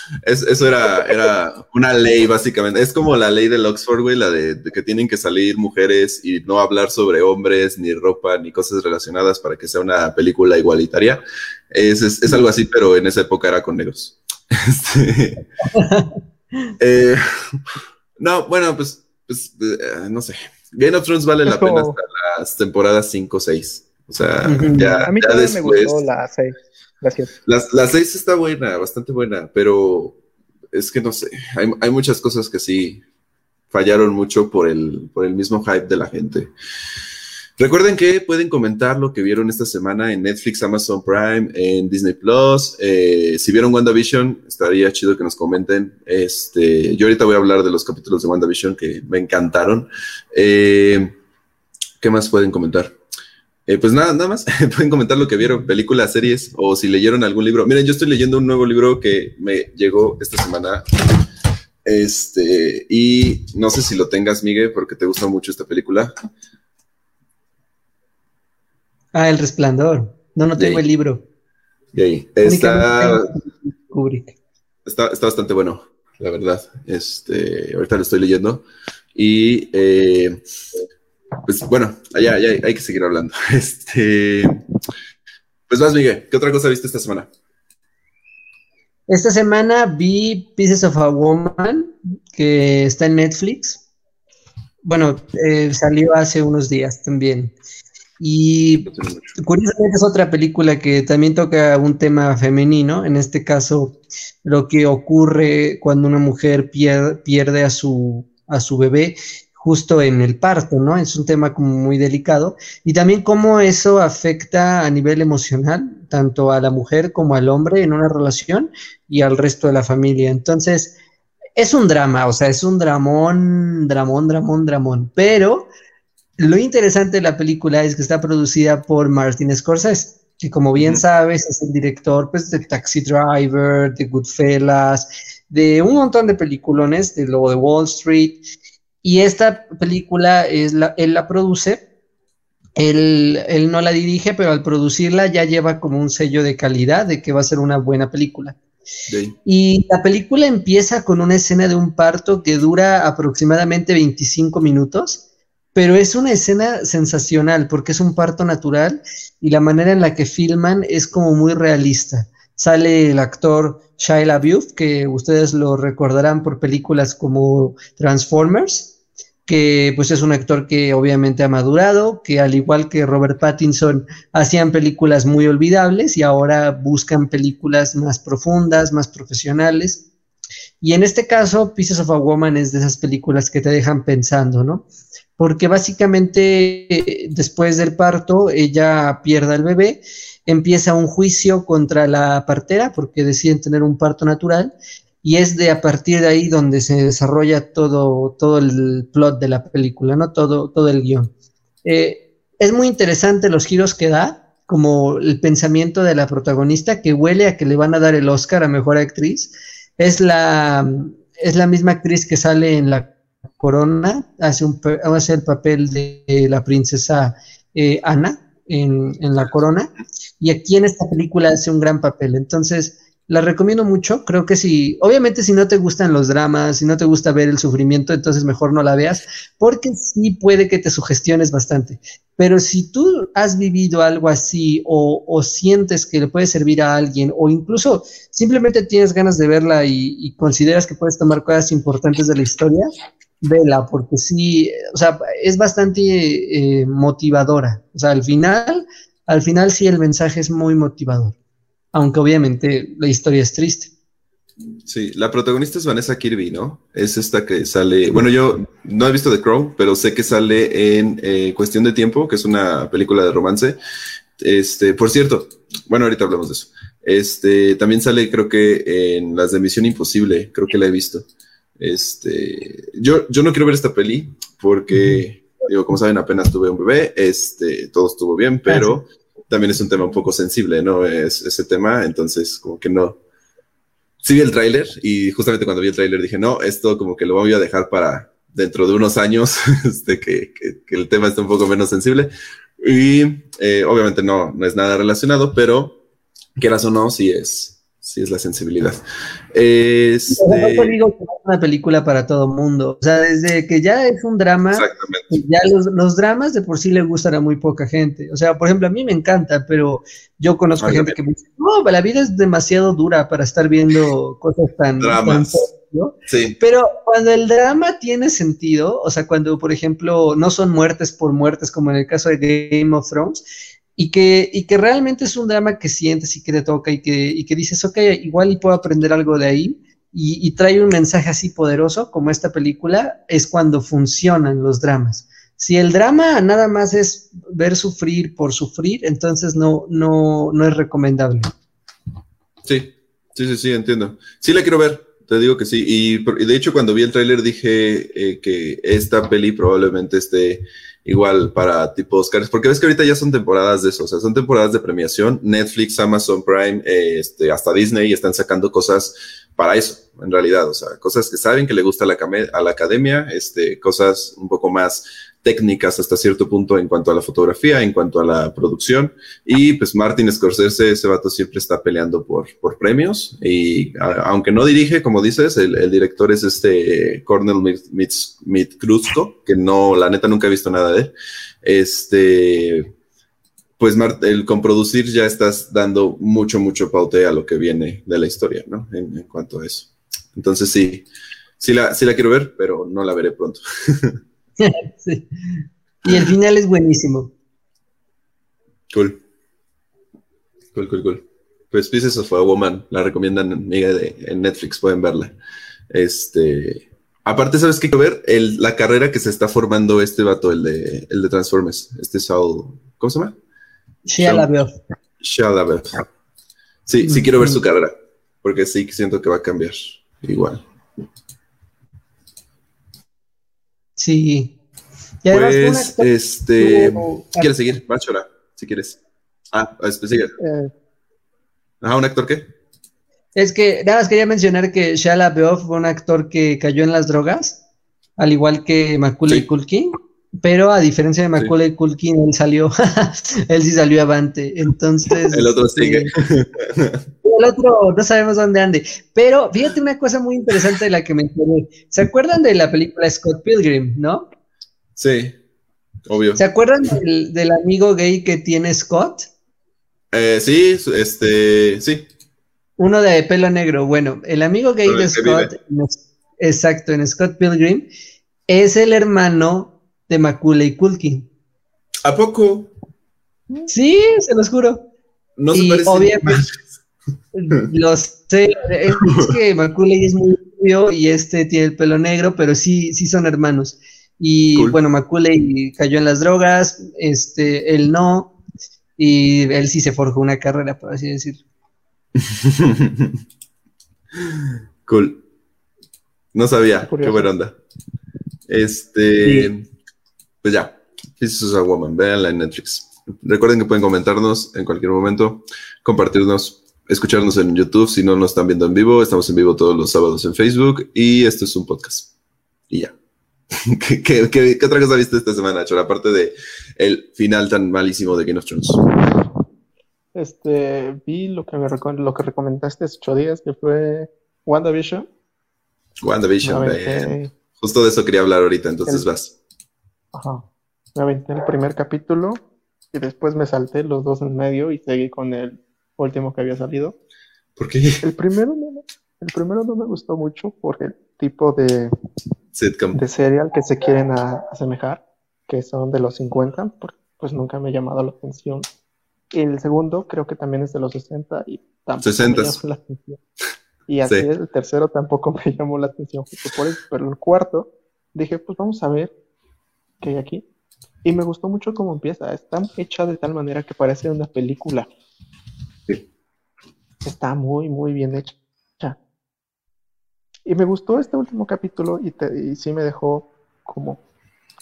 Speaker 1: eso era, era una ley, básicamente. Es como la ley del Oxford, güey, la de, que tienen que salir mujeres y no hablar sobre hombres, ni ropa, ni cosas relacionadas para que sea una película igualitaria. Es, es, algo así, pero en esa época era con negros. Este, eh, no, bueno, pues, pues eh, no sé. Game of Thrones vale la pena hasta las temporadas 5 o 6. O sea, ya,
Speaker 2: A mí
Speaker 1: ya
Speaker 2: después, me gustó la 6.
Speaker 1: Las, la 6 está buena, bastante buena, pero es que no sé, hay, hay, muchas cosas que sí fallaron mucho por el, por el mismo hype de la gente. Recuerden que pueden comentar lo que vieron esta semana en Netflix, Amazon Prime, en Disney Plus. Eh, si vieron WandaVision, estaría chido que nos comenten. Este, yo ahorita voy a hablar de los capítulos de WandaVision que me encantaron. Eh, ¿Qué más pueden comentar? Eh, pues nada, nada más. Pueden comentar lo que vieron, películas, series o si leyeron algún libro. Miren, yo estoy leyendo un nuevo libro que me llegó esta semana. Este, y no sé si lo tengas, Miguel, porque te gusta mucho esta película.
Speaker 3: Ah, El Resplandor. No, no tengo el libro.
Speaker 1: Y Está, está, está, bastante bueno, la verdad. Este, ahorita lo estoy leyendo. Y eh, pues bueno, allá, hay que seguir hablando. Este, pues vas, Miguel, ¿qué otra cosa viste esta semana?
Speaker 3: Esta semana vi Pieces of a Woman, que está en Netflix. Bueno, eh, salió hace unos días también. Y curiosamente es otra película que también toca un tema femenino, en este caso lo que ocurre cuando una mujer pierde, a, su, a su bebé justo en el parto, ¿no? Es un tema como muy delicado. Y también cómo eso afecta a nivel emocional, tanto a la mujer como al hombre en una relación y al resto de la familia. Entonces, es un drama, o sea, es un dramón, dramón, dramón, dramón. Pero lo interesante de la película es que está producida por Martin Scorsese que como bien sabes es el director pues, de Taxi Driver, de Goodfellas, de un montón de peliculones, de Lobo de Wall Street, y esta película es la, él la produce, él, él, no la dirige, pero al producirla ya lleva como un sello de calidad de que va a ser una buena película. Y la película empieza con una escena de un parto que dura aproximadamente 25 minutos, pero es una escena sensacional porque es un parto natural y la manera en la que filman es como muy realista. Sale el actor Shia LaBeouf, que ustedes lo recordarán por películas como Transformers, que pues es un actor que obviamente ha madurado, que al igual que Robert Pattinson hacían películas muy olvidables y ahora buscan películas más profundas, más profesionales. Y en este caso, Pieces of a Woman es de esas películas que te dejan pensando, ¿no? Porque básicamente después del parto ella pierde al bebé, empieza un juicio contra la partera porque deciden tener un parto natural y es de a partir de ahí donde se desarrolla todo, todo el plot de la película, ¿no? Todo, todo el guion. Eh, es muy interesante los giros que da, como el pensamiento de la protagonista, que huele a que le van a dar el Oscar a Mejor Actriz. Es la, es la misma actriz que sale en La Corona, hace, un, hace el papel de la princesa eh, Ana en, en La Corona, y aquí en esta película hace un gran papel. Entonces, La recomiendo mucho. Creo que si, obviamente, si no te gustan los dramas, si no te gusta ver el sufrimiento, entonces mejor no la veas, porque sí puede que te sugestiones bastante. Pero si tú has vivido algo así o, sientes que le puede servir a alguien, o incluso simplemente tienes ganas de verla y, consideras que puedes tomar cosas importantes de la historia, vela, porque sí, o sea, es bastante eh, motivadora. O sea, al final, al final sí el mensaje es muy motivador aunque obviamente la historia es triste.
Speaker 1: Sí, la protagonista es Vanessa Kirby, ¿no? Es esta que sale, bueno, yo no he visto The Crow, pero sé que sale en eh, Cuestión de Tiempo, que es una película de romance. Este, por cierto, bueno, ahorita hablamos de eso. Este, también sale, creo que en las de Misión Imposible, creo que la he visto. Este, yo, yo no quiero ver esta peli porque, digo, como saben, apenas tuve un bebé, este, todo estuvo bien, pero también es un tema un poco sensible, ¿no? Es ese tema, entonces como que no. Sí vi el tráiler y justamente cuando vi el tráiler dije, no, esto como que lo voy a dejar para dentro de unos años, este, que, que, el tema está un poco menos sensible. Y eh, obviamente no, no es nada relacionado, pero quieras o no, sí es, sí es la sensibilidad. Este...
Speaker 3: No digo que es una película para todo mundo. O sea, desde que ya es un drama, ya los, dramas de por sí le gustan a muy poca gente. O sea, por ejemplo, a mí me encanta, pero yo conozco gente que me dice, no, la vida es demasiado dura para estar viendo cosas tan...
Speaker 1: Dramas.
Speaker 3: sí. Pero cuando el drama tiene sentido, o sea, cuando, por ejemplo, no son muertes por muertes, como en el caso de Game of Thrones, y que, y que realmente es un drama que sientes y que te toca y que, y que dices, ok, igual y puedo aprender algo de ahí y, trae un mensaje así poderoso como esta película, es cuando funcionan los dramas. Si el drama nada más es ver sufrir por sufrir, entonces no, no, no es recomendable.
Speaker 1: Sí, sí, sí, sí, entiendo. Sí la quiero ver, te digo que sí. Y, de hecho cuando vi el tráiler dije eh, que esta peli probablemente esté igual para tipo Oscars, porque ves que ahorita ya son temporadas de eso, o sea, son temporadas de premiación. Netflix, Amazon Prime, eh, este, hasta Disney están sacando cosas para eso, en realidad, o sea, cosas que saben que le gusta la, a la academia, este, cosas un poco más técnicas hasta cierto punto en cuanto a la fotografía, en cuanto a la producción. Y pues Martin Scorsese, ese vato siempre está peleando por, por premios. Y aunque no dirige, como dices, el, director es este Cornel Mitkruzko, que no, la neta nunca he visto nada de él. Este, pues el, con producir ya estás dando mucho, mucho paute a lo que viene de la historia, ¿no? En, en cuanto a eso. Entonces sí, sí la, sí la quiero ver, pero no la veré pronto.
Speaker 3: Y el final es buenísimo.
Speaker 1: Cool. Cool, cool, cool. Pues Pieces of a Woman, la recomiendan amiga de, en Netflix, pueden verla. Este. Aparte, ¿sabes qué quiero ver? El, la carrera que se está formando este vato, el de, el de Transformers. Este Saul. ¿Cómo se llama?
Speaker 3: Shia LaBeouf.
Speaker 1: Shia LaBeouf. Sí, sí quiero ver su carrera. Porque sí siento que va a cambiar. Igual.
Speaker 3: Sí.
Speaker 1: pues, este, ¿quieres seguir? Báchola, si quieres. Ah, este, sigue. Eh. Ajá, ¿un actor qué?
Speaker 3: Es que nada más quería mencionar que Shia LaBeouf fue un actor que cayó en las drogas, al igual que Macaulay Culkin, pero a diferencia de Macaulay Culkin, él salió, él sí salió avante, entonces...
Speaker 1: El otro sigue.
Speaker 3: el otro no sabemos dónde ande. Pero fíjate una cosa muy interesante de la que me enteré. ¿Se acuerdan de la película Scott Pilgrim, no?
Speaker 1: Sí, obvio.
Speaker 3: ¿Se acuerdan del, amigo gay que tiene Scott?
Speaker 1: Eh, sí, este, sí.
Speaker 3: Uno de pelo negro. Bueno, el amigo gay de Scott, exacto, en Scott Pilgrim, es el hermano de Macaulay Culkin.
Speaker 1: ¿A poco?
Speaker 3: Sí, se los juro.
Speaker 1: No se parece.
Speaker 3: Obviamente, los sé, es, que Macaulay es muy rubio y este tiene el pelo negro, pero sí, sí son hermanos. Y bueno, Macaulay cayó en las drogas, este, él no, y él sí se forjó una carrera, por así decirlo.
Speaker 1: cool. No sabía, qué buena onda. Este, pues ya, This is a Woman, véanla en Netflix. Recuerden que pueden comentarnos en cualquier momento, compartirnos escucharnos en YouTube si no nos están viendo en vivo. Estamos en vivo todos los sábados en Facebook y esto es un podcast. Y ya. ¿Qué, otra cosa viste esta semana, Chor? Aparte de el final tan malísimo de Game of Thrones.
Speaker 2: este, vi lo que, me lo que recomendaste hace ocho días, que fue WandaVision.
Speaker 1: WandaVision, Justo de eso quería hablar ahorita, entonces vas.
Speaker 2: Ajá. Me aventé el primer capítulo y después me salté los dos en medio y seguí con el último que había salido.
Speaker 1: ¿Por qué?
Speaker 2: El primero no, el primero no me gustó mucho por el tipo de, de serial que se quieren asemejar, que son de los 50, pues nunca me ha llamado la atención. El segundo creo que también es de los 60 y tampoco 60. me llamó la atención. Y así el tercero tampoco me llamó la atención por eso, pero el cuarto dije, pues vamos a ver qué hay aquí. Y me gustó mucho cómo empieza. Está hecha de tal manera que parece una película. Está muy, muy bien hecha. Y me gustó este último capítulo y, sí me dejó como,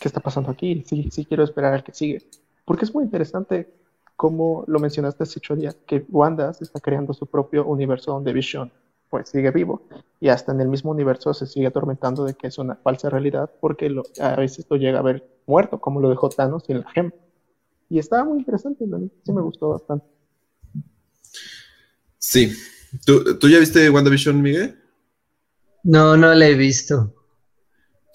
Speaker 2: ¿qué está pasando aquí? Sí, sí quiero esperar al que sigue. Porque es muy interesante como lo mencionaste hace ocho días, que Wanda se está creando su propio universo donde Vision pues sigue vivo y hasta en el mismo universo se sigue atormentando de que es una falsa realidad porque a veces lo llega a ver muerto como lo dejó Thanos en la gem. Y estaba muy interesante, sí me gustó bastante.
Speaker 1: Sí. ¿Tú, ¿Tú ya viste WandaVision, Miguel?
Speaker 3: No, no la he visto.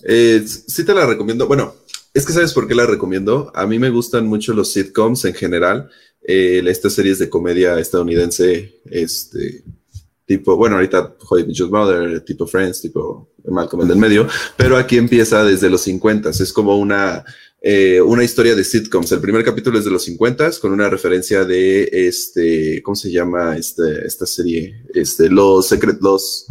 Speaker 1: Eh, sí te la recomiendo. Bueno, es que sabes por qué la recomiendo. A mí me gustan mucho los sitcoms en general. Eh, estas series de comedia estadounidense, este, tipo, bueno, ahorita I Mother, tipo Friends, tipo Malcolm en el medio, pero aquí empieza desde los 50. Es como una, eh, una historia de sitcoms. El primer capítulo es de los 50 con una referencia de este, ¿cómo se llama este, esta serie? Este, los secretos,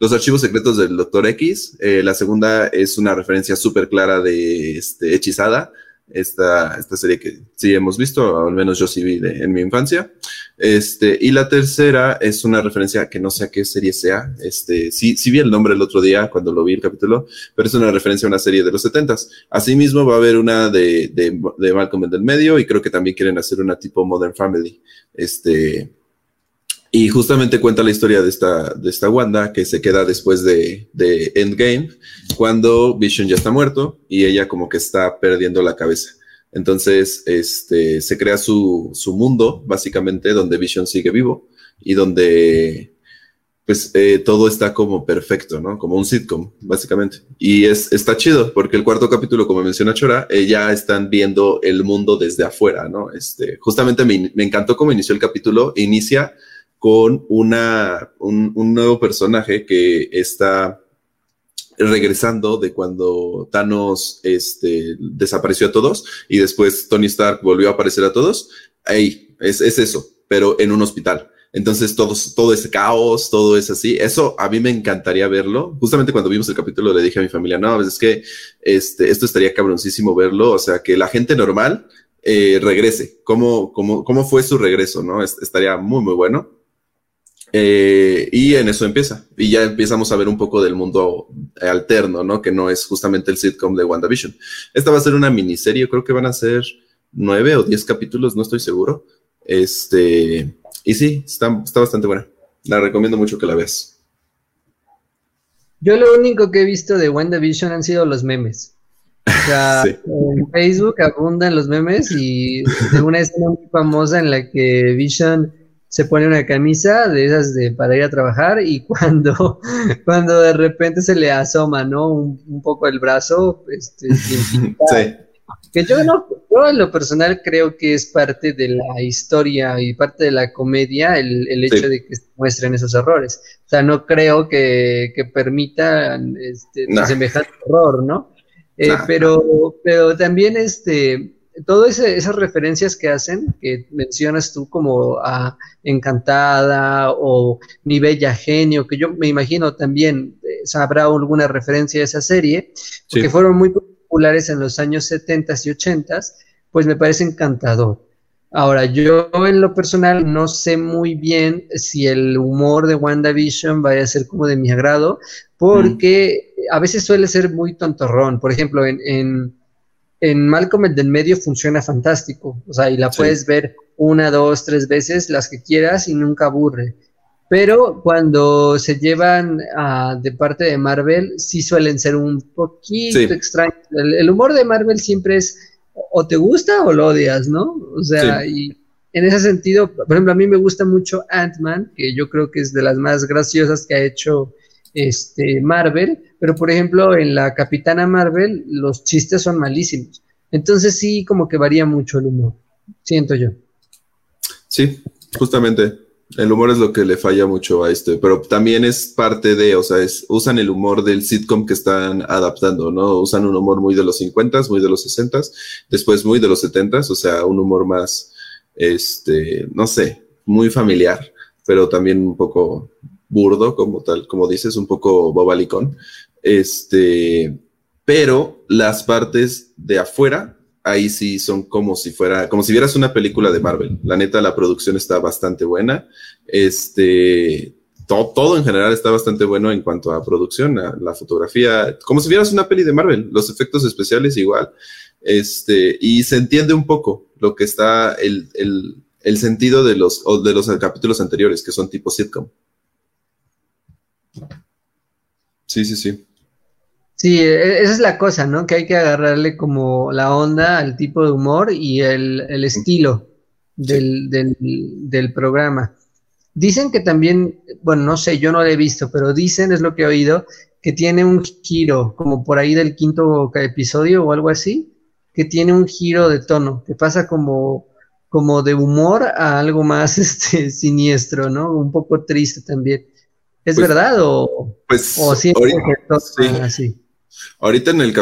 Speaker 1: los archivos secretos del Doctor X. Eh, la segunda es una referencia súper clara de este, Hechizada, esta, esta serie que sí hemos visto, al menos yo sí vi en mi infancia. Este, y la tercera es una referencia que no sé a qué serie sea. Este, sí, sí vi el nombre el otro día cuando lo vi el capítulo, pero es una referencia a una serie de los setentas. Asimismo, va a haber una de, de, de Malcolm en el medio y creo que también quieren hacer una tipo Modern Family. Este, y justamente cuenta la historia de esta, de esta Wanda que se queda después de, de, Endgame, cuando Vision ya está muerto y ella como que está perdiendo la cabeza. Entonces, este, se crea su, su mundo, básicamente, donde Vision sigue vivo y donde, pues, eh, todo está como perfecto, ¿no? Como un sitcom, básicamente. Y es, está chido, porque el cuarto capítulo, como menciona Chora, eh, ya están viendo el mundo desde afuera, ¿no? Este, justamente me, me encantó cómo inició el capítulo. Inicia con una, un, nuevo personaje que está regresando de cuando Thanos este, desapareció a todos y después Tony Stark volvió a aparecer a todos. Ahí, es, eso, pero en un hospital. Entonces todo ese caos, todo es así. Eso a mí me encantaría verlo. Justamente cuando vimos el capítulo le dije a mi familia, no, pues es que este, esto estaría cabroncísimo verlo. O sea, que la gente normal eh, regrese. ¿Cómo, cómo, ¿Cómo fue su regreso? ¿no? estaría muy, muy bueno. Eh, y en eso empieza. Y ya empezamos a ver un poco del mundo alterno, ¿no? Que no es justamente el sitcom de WandaVision. Esta va a ser una miniserie, creo que van a ser nueve o diez capítulos, no estoy seguro. Este, y sí, está, está bastante buena. La recomiendo mucho que la veas.
Speaker 3: Yo lo único que he visto de WandaVision han sido los memes. O sea, en Facebook abundan los memes y de una escena muy famosa en la que Vision se pone una camisa de esas de para ir a trabajar y cuando, cuando de repente se le asoma, ¿no? Un, poco el brazo, este, sí. que yo no, yo en lo personal creo que es parte de la historia y parte de la comedia el, el hecho de que muestren esos errores. O sea, no creo que, que permitan este, semejante error, ¿no? Eh, pero, pero también este todas esas referencias que hacen, que mencionas tú como a Encantada o Mi Bella Genio, que yo me imagino también eh, sabrá alguna referencia a esa serie, que fueron muy populares en los años 70 y 80, pues me parece encantador. Ahora, yo en lo personal no sé muy bien si el humor de WandaVision vaya a ser como de mi agrado, porque a veces suele ser muy tontorrón. Por ejemplo, en en Malcolm el del medio funciona fantástico, o sea, y la puedes ver una, dos, tres veces, las que quieras y nunca aburre. Pero cuando se llevan de parte de Marvel, sí suelen ser un poquito extraños. El, humor de Marvel siempre es o te gusta o lo odias, ¿no? O sea, y, en ese sentido, por ejemplo, a mí me gusta mucho Ant-Man, que yo creo que es de las más graciosas que ha hecho este, Marvel, pero por ejemplo, en la Capitana Marvel los chistes son malísimos. Entonces sí, como que varía mucho el humor, siento yo.
Speaker 1: Sí, justamente. El humor es lo que le falla mucho a este, pero también es parte de, o sea, es, usan el humor del sitcom que están adaptando, ¿no? Usan un humor muy de los 50, muy de los 60, después muy de los 70, o sea, un humor más, este, no sé, muy familiar, pero también un poco burdo, como tal, como dices, un poco bobalicón. Este, pero las partes de afuera ahí sí son como si fuera, como si vieras una película de Marvel. La neta, la producción está bastante buena. Este, todo, en general está bastante bueno en cuanto a producción, a la fotografía, como si vieras una peli de Marvel, los efectos especiales igual. Este, y se entiende un poco lo que está el, el, el sentido de los, de los capítulos anteriores, que son tipo sitcom. Sí, sí, sí.
Speaker 3: Sí, e, esa es la cosa, ¿no? Que hay que agarrarle como la onda al tipo de humor y el, estilo del, del, programa. Dicen que también, bueno, no sé, yo no lo he visto, pero dicen, es lo que he oído, que tiene un giro, como por ahí del quinto episodio o algo así, que tiene un giro de tono, que pasa como, como de humor a algo más este, siniestro, ¿no? Un poco triste también. ¿Es pues, verdad o,
Speaker 1: pues, o así? Ahorita en el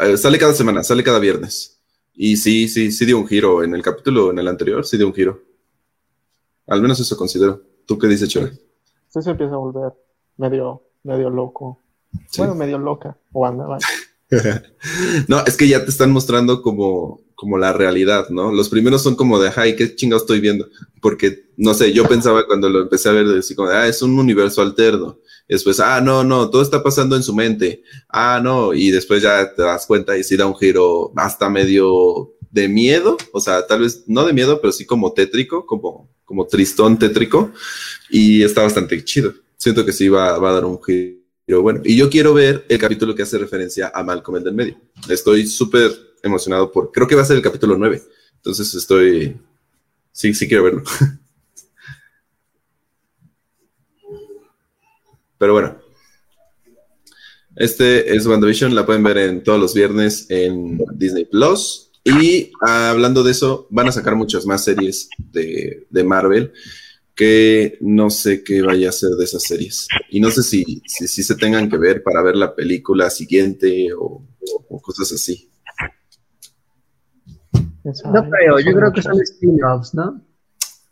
Speaker 1: eh, sale cada semana, sale cada viernes. Y sí, sí, sí dio un giro. En el capítulo, en el anterior, sí dio un giro. Al menos eso considero. ¿Tú qué dices, Chore?
Speaker 2: Sí se empieza a volver medio, medio loco. Bueno, medio loca. O anda,
Speaker 1: no, es que ya te están mostrando como, como la realidad, ¿no? Los primeros son como de, ay, qué chingado estoy viendo. Porque, no sé, yo pensaba cuando lo empecé a ver, de, como ah, es un universo alterno después, ah, no, no, todo está pasando en su mente. Ah, no, y después ya te das cuenta y sí da un giro hasta medio de miedo, o sea, tal vez no de miedo, pero sí como tétrico, como, como tristón tétrico, y está bastante chido. Siento que sí va, va a dar un giro bueno. Y yo quiero ver el capítulo que hace referencia a Malcolm el del medio. Estoy súper emocionado por, creo que va a ser el capítulo 9. Entonces estoy, sí, sí quiero verlo. Pero bueno, este es WandaVision, la pueden ver en todos los viernes en Disney Plus. Y hablando de eso, van a sacar muchas más series de, Marvel que no sé qué vaya a ser de esas series. Y no sé si, si, se tengan que ver para ver la película siguiente o cosas así.
Speaker 3: No creo, yo creo que son spin-offs, ¿no?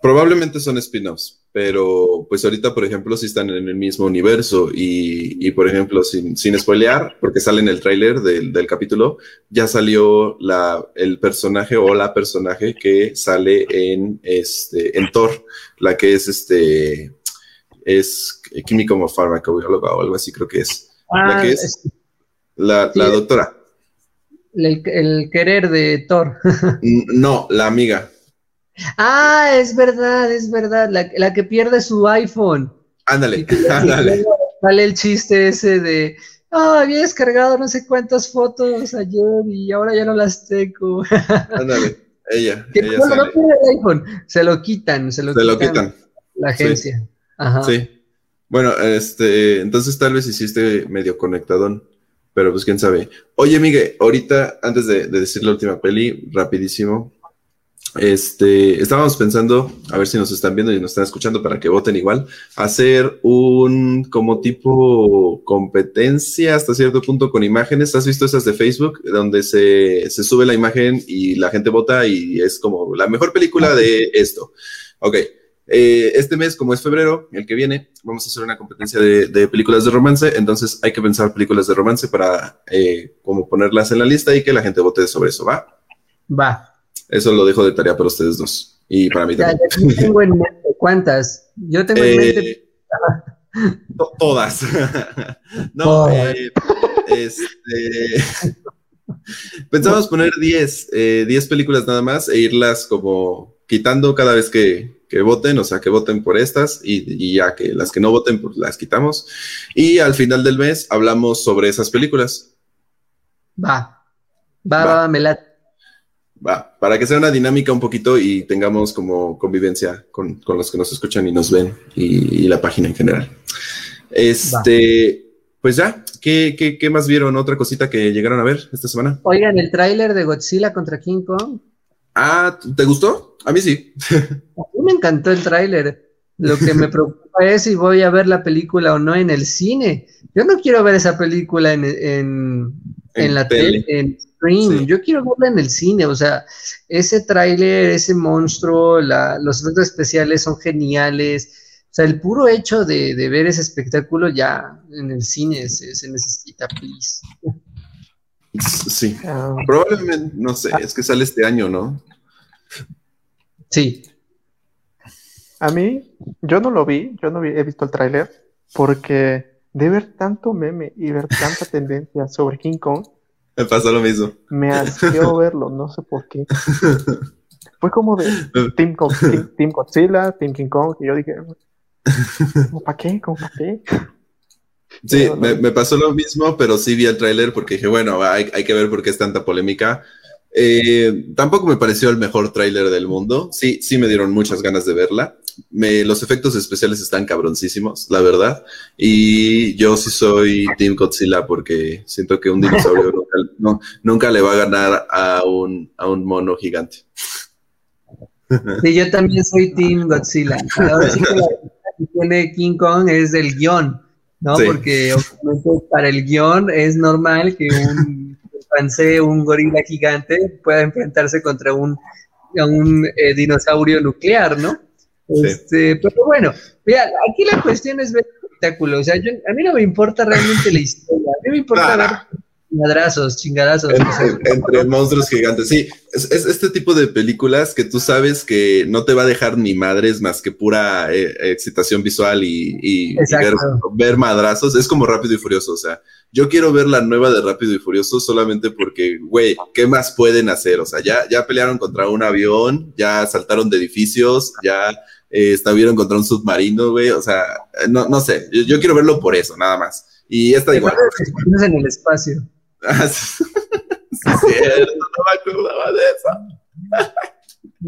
Speaker 1: Probablemente son spin-offs, pero pues ahorita, por ejemplo, si están en el mismo universo y, por ejemplo, sin, sin spoilear, porque sale en el tráiler del, capítulo, ya salió la, el personaje o la personaje que sale en, este, en Thor, la que es este, es químico o farmacobióloga o algo así creo que es. la que ah, es, la, doctora.
Speaker 3: El, el, querer de Thor.
Speaker 1: no, la amiga.
Speaker 3: Ah, es verdad, es verdad, la, que pierde su iPhone.
Speaker 1: Ándale, ándale.
Speaker 3: Sale el chiste ese de, ah, había descargado no sé cuántas fotos ayer y ahora ya no las tengo.
Speaker 1: Ándale, ella. ella
Speaker 3: no pierde el iPhone, se lo quitan, se lo,
Speaker 1: se lo quitan.
Speaker 3: La agencia.
Speaker 1: Sí. Ajá. Sí. Bueno, este, entonces tal vez hiciste medio conectadón, pero pues quién sabe. Oye, Miguel, ahorita, antes de, de decir la última peli, rapidísimo, este, estábamos pensando, a ver si nos están viendo y nos están escuchando para que voten igual, hacer un como tipo competencia hasta cierto punto con imágenes. ¿Has visto esas de Facebook? Donde se, se sube la imagen y la gente vota y es como la mejor película de esto. Ok. Eh, este mes, como es febrero, el que viene, vamos a hacer una competencia de, películas de romance, entonces hay que pensar películas de romance para eh, como ponerlas en la lista y que la gente vote sobre eso, ¿va?
Speaker 3: Va.
Speaker 1: Eso lo dejo de tarea para ustedes dos. Y para mí también.
Speaker 3: tengo en mente cuántas. Yo tengo en mente. Eh,
Speaker 1: todas. no, eh, este, pensamos poner 10, 10 eh, películas nada más e irlas como quitando cada vez que, que voten, o sea, que voten por estas y, ya que las que no voten, pues las quitamos. Y al final del mes hablamos sobre esas películas.
Speaker 3: Va, va, va, va me
Speaker 1: va, para que sea una dinámica un poquito y tengamos como convivencia con, los que nos escuchan y nos ven y, la página en general. Este, pues ya, ¿qué, ¿qué, más vieron? ¿Otra cosita que llegaron a ver esta semana?
Speaker 3: Oigan, el tráiler de Godzilla contra King Kong.
Speaker 1: Ah, ¿te gustó? A mí sí.
Speaker 3: a mí me encantó el tráiler. Lo que me preocupa es si voy a ver la película o no en el cine. Yo no quiero ver esa película en, en, la tele, en stream. Yo quiero verla en el cine. O sea, ese tráiler, ese monstruo, los efectos especiales son geniales. O sea, el puro hecho de, ver ese espectáculo ya en el cine se, se necesita, please.
Speaker 1: Sí, ah. probablemente, no sé, es que sale este año, ¿no?
Speaker 3: Sí.
Speaker 2: A mí, yo no lo vi, yo no he visto el tráiler, porque de ver tanto meme y ver tanta tendencia sobre King Kong,
Speaker 1: me pasó lo mismo.
Speaker 2: Me asqueó verlo, no sé por qué. Fue como de Team, Godzilla, Team King Kong, y yo dije, ¿para qué? ¿Cómo para qué?
Speaker 1: Sí, me, pasó lo mismo, pero sí vi el tráiler porque dije, bueno, hay, hay, que ver por qué es tanta polémica. Eh, tampoco me pareció el mejor tráiler del mundo. Sí, sí me dieron muchas ganas de verla. Me, los efectos especiales están cabroncísimos, la verdad. Y yo sí soy Team Godzilla porque siento que un dinosaurio nunca, le va a ganar a un, a un mono gigante.
Speaker 3: Sí, yo también soy Team Godzilla. Ahora sí que la que tiene King Kong es del guion. ¿No? Porque para el guion es normal que un chimpancé, un gorila gigante pueda enfrentarse contra un, un eh, dinosaurio nuclear, ¿no? Este, pero bueno, mira, aquí la cuestión es ver espectáculo, o sea, a mí no me importa realmente la historia, a mí me importa ver Chingadazos, chingadazos.
Speaker 1: Entre, monstruos gigantes. Sí, es, este tipo de películas que tú sabes que no te va a dejar ni madres más que pura eh, excitación visual y, ver, madrazos. Es como Rápido y Furioso. O sea, yo quiero ver la nueva de Rápido y Furioso solamente porque, güey, ¿qué más pueden hacer? O sea, ya, ya pelearon contra un avión, ya saltaron de edificios, ya eh, estuvieron contra un submarino, güey. O sea, no, no sé, yo, quiero verlo por eso, nada más. Y esta igual.
Speaker 3: En el espacio.
Speaker 1: Sí, cierto, no me acordaba de eso.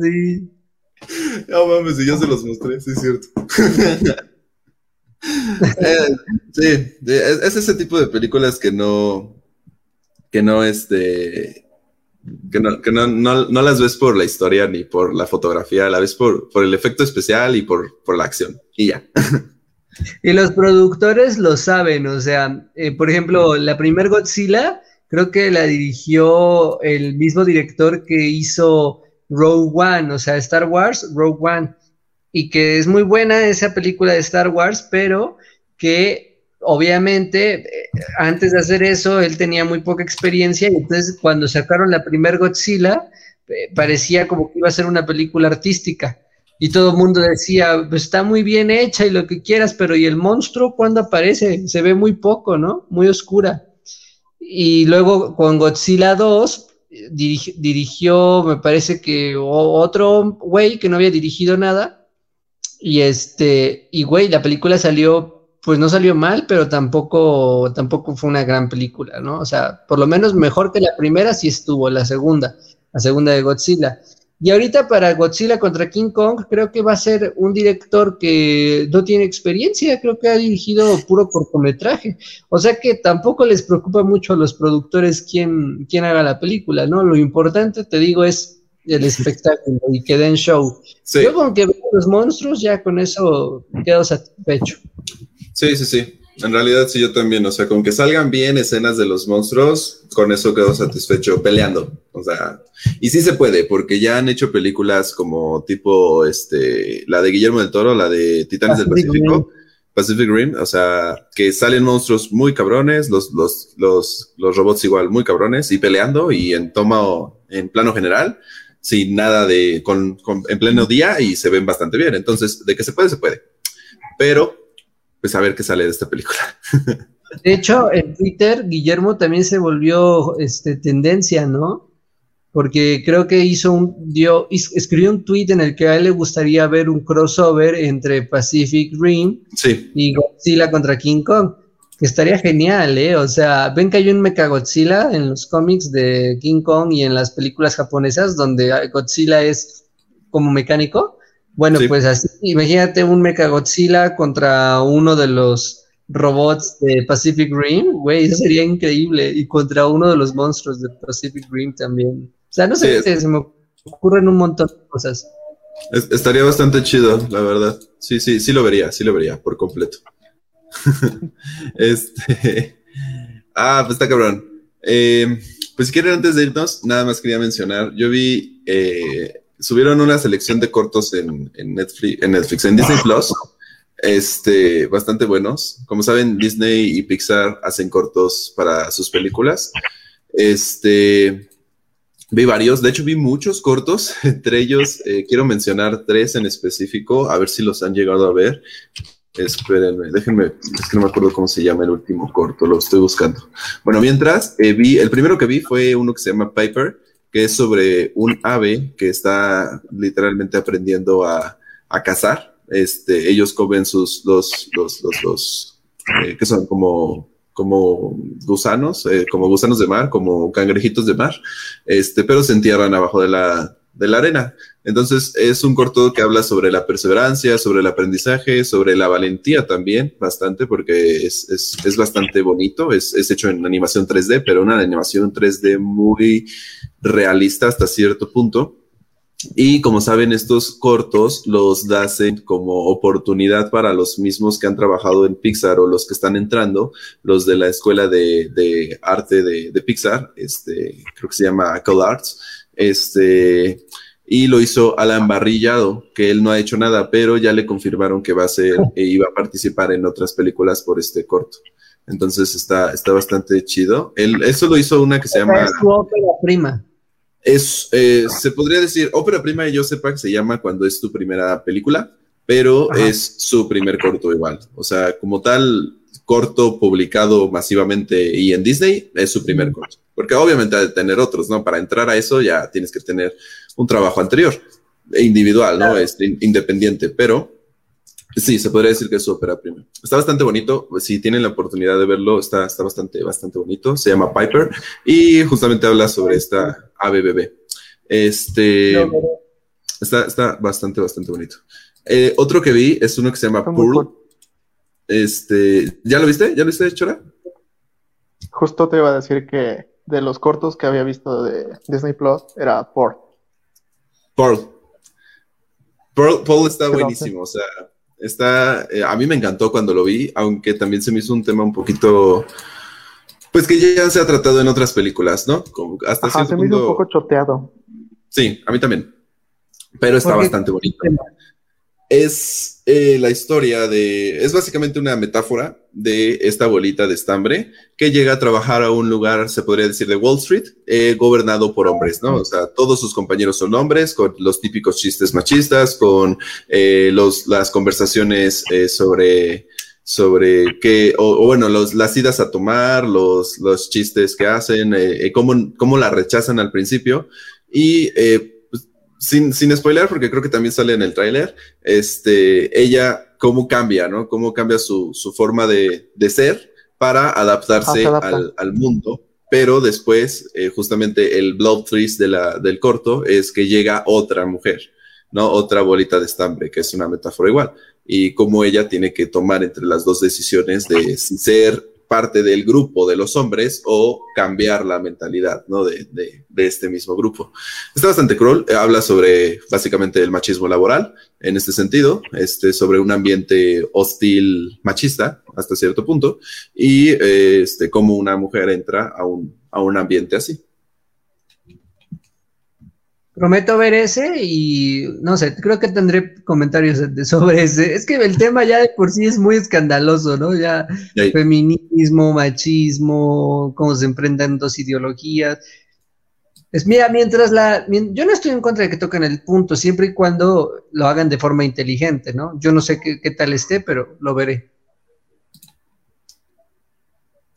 Speaker 3: sí.
Speaker 1: No mames, y yo se los mostré, sí es cierto. Eh, sí, es, ese tipo de películas que no, que no, este, que, no, que no, no, no, las ves por la historia ni por la fotografía, la ves por, por el efecto especial y por, por la acción. Y ya.
Speaker 3: Y los productores lo saben, o sea, eh, por ejemplo, la primer Godzilla creo que la dirigió el mismo director que hizo Rogue One, o sea, Star Wars, Rogue One, y que es muy buena esa película de Star Wars, pero que obviamente antes de hacer eso él tenía muy poca experiencia y entonces cuando sacaron la primer Godzilla eh, parecía como que iba a ser una película artística y todo el mundo decía, pues está muy bien hecha y lo que quieras, pero ¿y el monstruo cuando aparece? Se ve muy poco, ¿no? Muy oscura. Y luego con Godzilla 2 dirigió, me parece que otro güey que no había dirigido nada. Y este, y güey, la película salió, pues no salió mal, pero tampoco, tampoco fue una gran película, ¿no? O sea, por lo menos mejor que la primera sí estuvo, la segunda, la segunda de Godzilla. Y ahorita para Godzilla contra King Kong, creo que va a ser un director que no tiene experiencia, creo que ha dirigido puro cortometraje. O sea que tampoco les preocupa mucho a los productores quién, quién haga la película, ¿no? Lo importante, te digo, es el espectáculo y que den show. Yo con que veo los monstruos, ya con eso quedo satisfecho.
Speaker 1: Sí, sí, sí. En realidad sí, yo también, o sea, con que salgan bien escenas de los monstruos, con eso quedo satisfecho peleando, o sea, y sí se puede, porque ya han hecho películas como tipo, este, la de Guillermo del Toro, la de Titanes del Pacífico, Pacific Rim, o sea, que salen monstruos muy cabrones, los, los, los, los robots igual muy cabrones, y peleando, y en toma, en plano general, sin nada de, con, con, en pleno día, y se ven bastante bien, entonces, de que se puede, se puede, pero pues a ver qué sale de esta película.
Speaker 3: De hecho, en Twitter, Guillermo también se volvió este, tendencia, ¿no? Porque creo que hizo un, dio, escribió un tweet en el que a él le gustaría ver un crossover entre Pacific Rim y Godzilla contra King Kong. estaría genial, ¿eh? O sea, ven que hay un Mechagodzilla en los cómics de King Kong y en las películas japonesas donde Godzilla es como mecánico. Bueno, pues así, imagínate un Mechagodzilla contra uno de los robots de Pacific Rim, güey, eso sería increíble. Y contra uno de los monstruos de Pacific Rim también. O sea, no sé, se me ocurren un montón de cosas.
Speaker 1: estaría bastante chido, la verdad. Sí, sí, sí lo vería, sí lo vería por completo. este. Ah, pues está cabrón. Eh, pues si quieren, antes de irnos, nada más quería mencionar. Yo vi. Eh, subieron una selección de cortos en, Netflix, en Disney Plus. Este, bastante buenos. Como saben, Disney y Pixar hacen cortos para sus películas. Este. Vi varios, de hecho vi muchos cortos, entre ellos eh, quiero mencionar tres en específico, a ver si los han llegado a ver. Espérenme, déjenme, es que no me acuerdo cómo se llama el último corto, lo estoy buscando. Bueno, mientras, eh, vi, el primero que vi fue uno que se llama Piper, que es sobre un ave que está literalmente aprendiendo a, a cazar. Este, ellos comen sus, los, los, los, los eh, que son como, como gusanos, eh, como gusanos de mar, como cangrejitos de mar, este, pero se entierran abajo de la, de la arena. Entonces es un corto que habla sobre la perseverancia, sobre el aprendizaje, sobre la valentía también, bastante, porque es, es, bastante bonito, es, es, hecho en animación 3D, pero una animación 3D muy realista hasta cierto punto. Y como saben, estos cortos los hacen como oportunidad para los mismos que han trabajado en Pixar o los que están entrando, los de la escuela de, de arte de, de, Pixar, este, creo que se llama Arts, este, y lo hizo Alan Barrillado, que él no ha hecho nada, pero ya le confirmaron que va a ser e iba a participar en otras películas por este corto. Entonces está, está bastante chido. Él, eso lo hizo una que se llama.
Speaker 3: Es su ópera prima.
Speaker 1: Es, eh, se podría decir, ópera prima, y yo sepa que se llama cuando es tu primera película, pero es su primer corto igual. O sea, como tal, corto publicado masivamente y en Disney es su primer corto. Porque obviamente ha de tener otros, ¿no? Para entrar a eso ya tienes que tener un trabajo anterior, individual, ¿no? Este, independiente, pero sí, se podría decir que es su ópera prima. Está bastante bonito, si tienen la oportunidad de verlo, está, está bastante, bastante bonito. Se llama Piper y justamente habla sobre esta bebé. Este está, está bastante, bastante bonito. Eh, otro que vi es uno que se llama Pearl. Este, ¿ya lo viste? ¿Ya lo viste, Chora?
Speaker 2: Justo te iba a decir que de los cortos que había visto de Disney Plus era Pearl.
Speaker 1: Pearl. Pearl, está buenísimo, o sea, está, eh, a mí me encantó cuando lo vi, aunque también se me hizo un tema un poquito, pues que ya se ha tratado en otras películas, ¿no?
Speaker 2: Como hasta Ajá, se me hizo un poco choteado.
Speaker 1: Sí, a mí también, pero está bastante bonito es eh, la historia de, es básicamente una metáfora de esta bolita de estambre que llega a trabajar a un lugar, se podría decir, de Wall Street, eh, gobernado por hombres, ¿no? O sea, todos sus compañeros son hombres, con los típicos chistes machistas, con eh, los, las conversaciones sobre sobre qué, o, bueno, los, las idas a tomar, los, los chistes que hacen, cómo, cómo la rechazan al principio. Y sin, sin spoiler, porque creo que también sale en el tráiler, este, ella, cómo cambia, ¿no? Cómo cambia su, su forma de, de, ser para adaptarse al, al, mundo. Pero después, eh, justamente el blood twist de la, del corto es que llega otra mujer, ¿no? Otra bolita de estambre, que es una metáfora igual. Y cómo ella tiene que tomar entre las dos decisiones de ser parte del grupo de los hombres o cambiar la mentalidad ¿no? de, de, este mismo grupo. Está bastante cruel, eh, habla sobre básicamente el machismo laboral en este sentido, este, sobre un ambiente hostil machista hasta cierto punto y eh, este, cómo una mujer entra a un, a un ambiente así.
Speaker 3: Prometo ver ese y no sé, creo que tendré comentarios sobre ese. Es que el tema ya de por sí es muy escandaloso, ¿no? Ya feminismo, machismo, cómo se enfrentan dos ideologías. Es mira, mientras la. Yo no estoy en contra de que toquen el punto, siempre y cuando lo hagan de forma inteligente, ¿no? Yo no sé qué, qué tal esté, pero lo veré.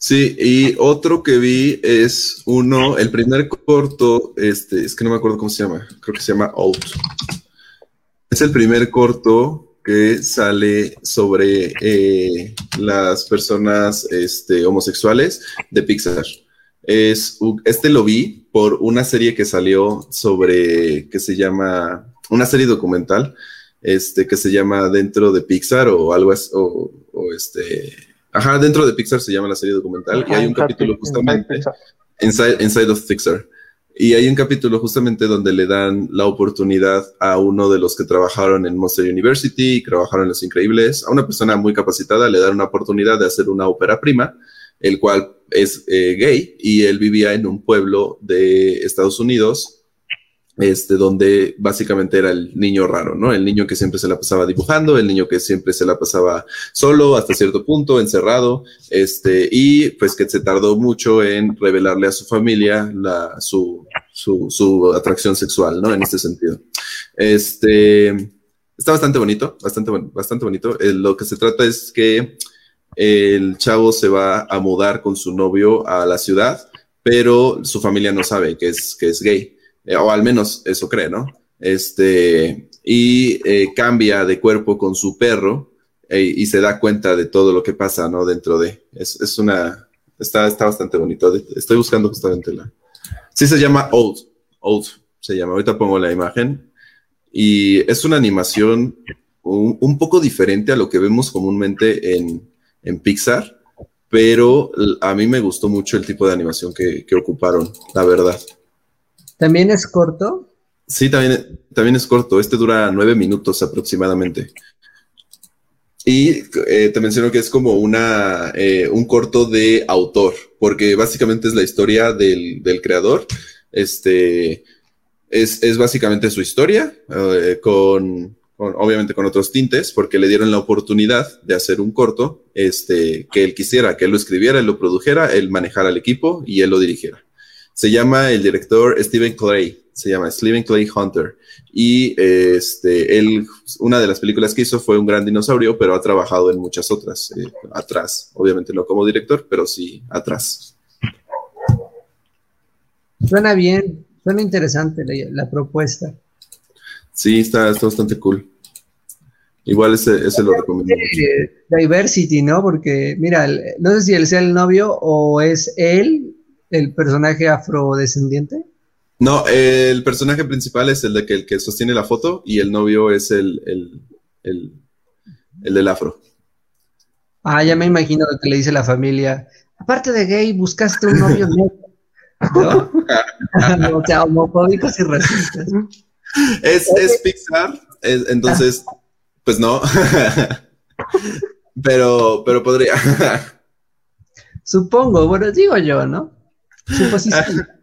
Speaker 1: Sí, y otro que vi es uno, el primer corto, este, es que no me acuerdo cómo se llama, creo que se llama Out. Es el primer corto que sale sobre eh, las personas este, homosexuales de Pixar. Es, este lo vi por una serie que salió sobre, que se llama, una serie documental, este, que se llama Dentro de Pixar o algo así, o, este, ajá, Dentro de Pixar se llama la serie documental y hay un capítulo justamente, Inside, Inside of Pixar. Y hay un capítulo justamente donde le dan la oportunidad a uno de los que trabajaron en Monster University y trabajaron en Los Increíbles, a una persona muy capacitada, le dan una oportunidad de hacer una ópera prima, el cual es eh, gay y él vivía en un pueblo de Estados Unidos este, donde básicamente era el niño raro, ¿no? El niño que siempre se la pasaba dibujando, el niño que siempre se la pasaba solo hasta cierto punto, encerrado, este, y pues que se tardó mucho en revelarle a su familia la, su, su, su atracción sexual, ¿no? En este sentido. Este, está bastante bonito, bastante, bastante bonito. Eh, lo que se trata es que el chavo se va a mudar con su novio a la ciudad, pero su familia no sabe que es, que es gay. Eh, o al menos eso cree, ¿no? Este, y eh, cambia de cuerpo con su perro eh, y se da cuenta de todo lo que pasa, ¿no? Dentro de, es, es una, está, está bastante bonito. Estoy buscando justamente la, sí se llama Old, Old se llama, ahorita pongo la imagen y es una animación un, poco diferente a lo que vemos comúnmente en, en, Pixar, pero a mí me gustó mucho el tipo de animación que, que ocuparon, la verdad.
Speaker 3: ¿También es corto?
Speaker 1: Sí, también, también es corto. Este dura nueve minutos aproximadamente. Y eh, te menciono que es como una, eh, un corto de autor, porque básicamente es la historia del, creador. Este, es, básicamente su historia, eh, con, obviamente con otros tintes, porque le dieron la oportunidad de hacer un corto este, que él quisiera, que él lo escribiera, él lo produjera, él manejara el equipo y él lo dirigiera. Se llama el director Stephen Clay, se llama Stephen Clay Hunter. Y este, él, una de las películas que hizo fue Un Gran Dinosaurio, pero ha trabajado en muchas otras, eh, atrás. Obviamente no como director, pero sí atrás.
Speaker 3: Suena bien, suena interesante la, propuesta.
Speaker 1: Sí, está, bastante cool. Igual ese, ese lo recomiendo.
Speaker 3: Diversity, ¿no? Porque, mira, no sé si él sea el novio o es él el personaje afrodescendiente?
Speaker 1: No, el personaje principal es el de que el que sostiene la foto y el novio es el, el, el, el del afro.
Speaker 3: Ah, ya me imagino lo que le dice la familia. Aparte de gay, buscaste un novio negro. ¿No? o sea, homofóbicos y racistas.
Speaker 1: Es, es Pixar, entonces, pues no. pero, pero podría.
Speaker 3: Supongo, bueno, digo yo, ¿no?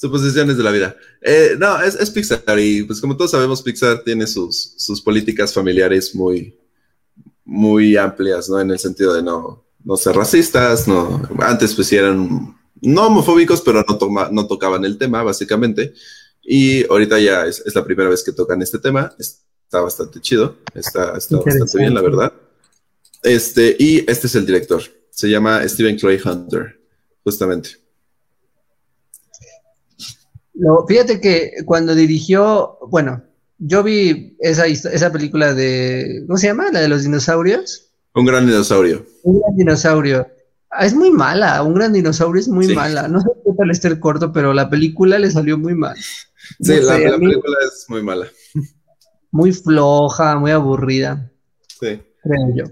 Speaker 1: Suposiciones de la vida. Eh, no, es, Pixar y pues como todos sabemos, Pixar tiene sus, sus políticas familiares muy, muy amplias, ¿no? En el sentido de no, no ser racistas, no, antes pues eran no homofóbicos, pero no, toma, no tocaban el tema, básicamente. Y ahorita ya es, la primera vez que tocan este tema. Está bastante chido, está, está bastante bien, la verdad. Este, y este es el director. Se llama Steven Clay Hunter, justamente
Speaker 3: fíjate que cuando dirigió, bueno, yo vi esa, esa película de, ¿cómo se llama? La de los dinosaurios.
Speaker 1: Un gran dinosaurio.
Speaker 3: Un gran dinosaurio. Ah, es muy mala, un gran dinosaurio es muy mala. No sé qué tal está el corto, pero la película le salió muy mal.
Speaker 1: Sí, la, película es muy mala.
Speaker 3: Muy floja, muy aburrida.
Speaker 1: Sí.
Speaker 3: Creo yo.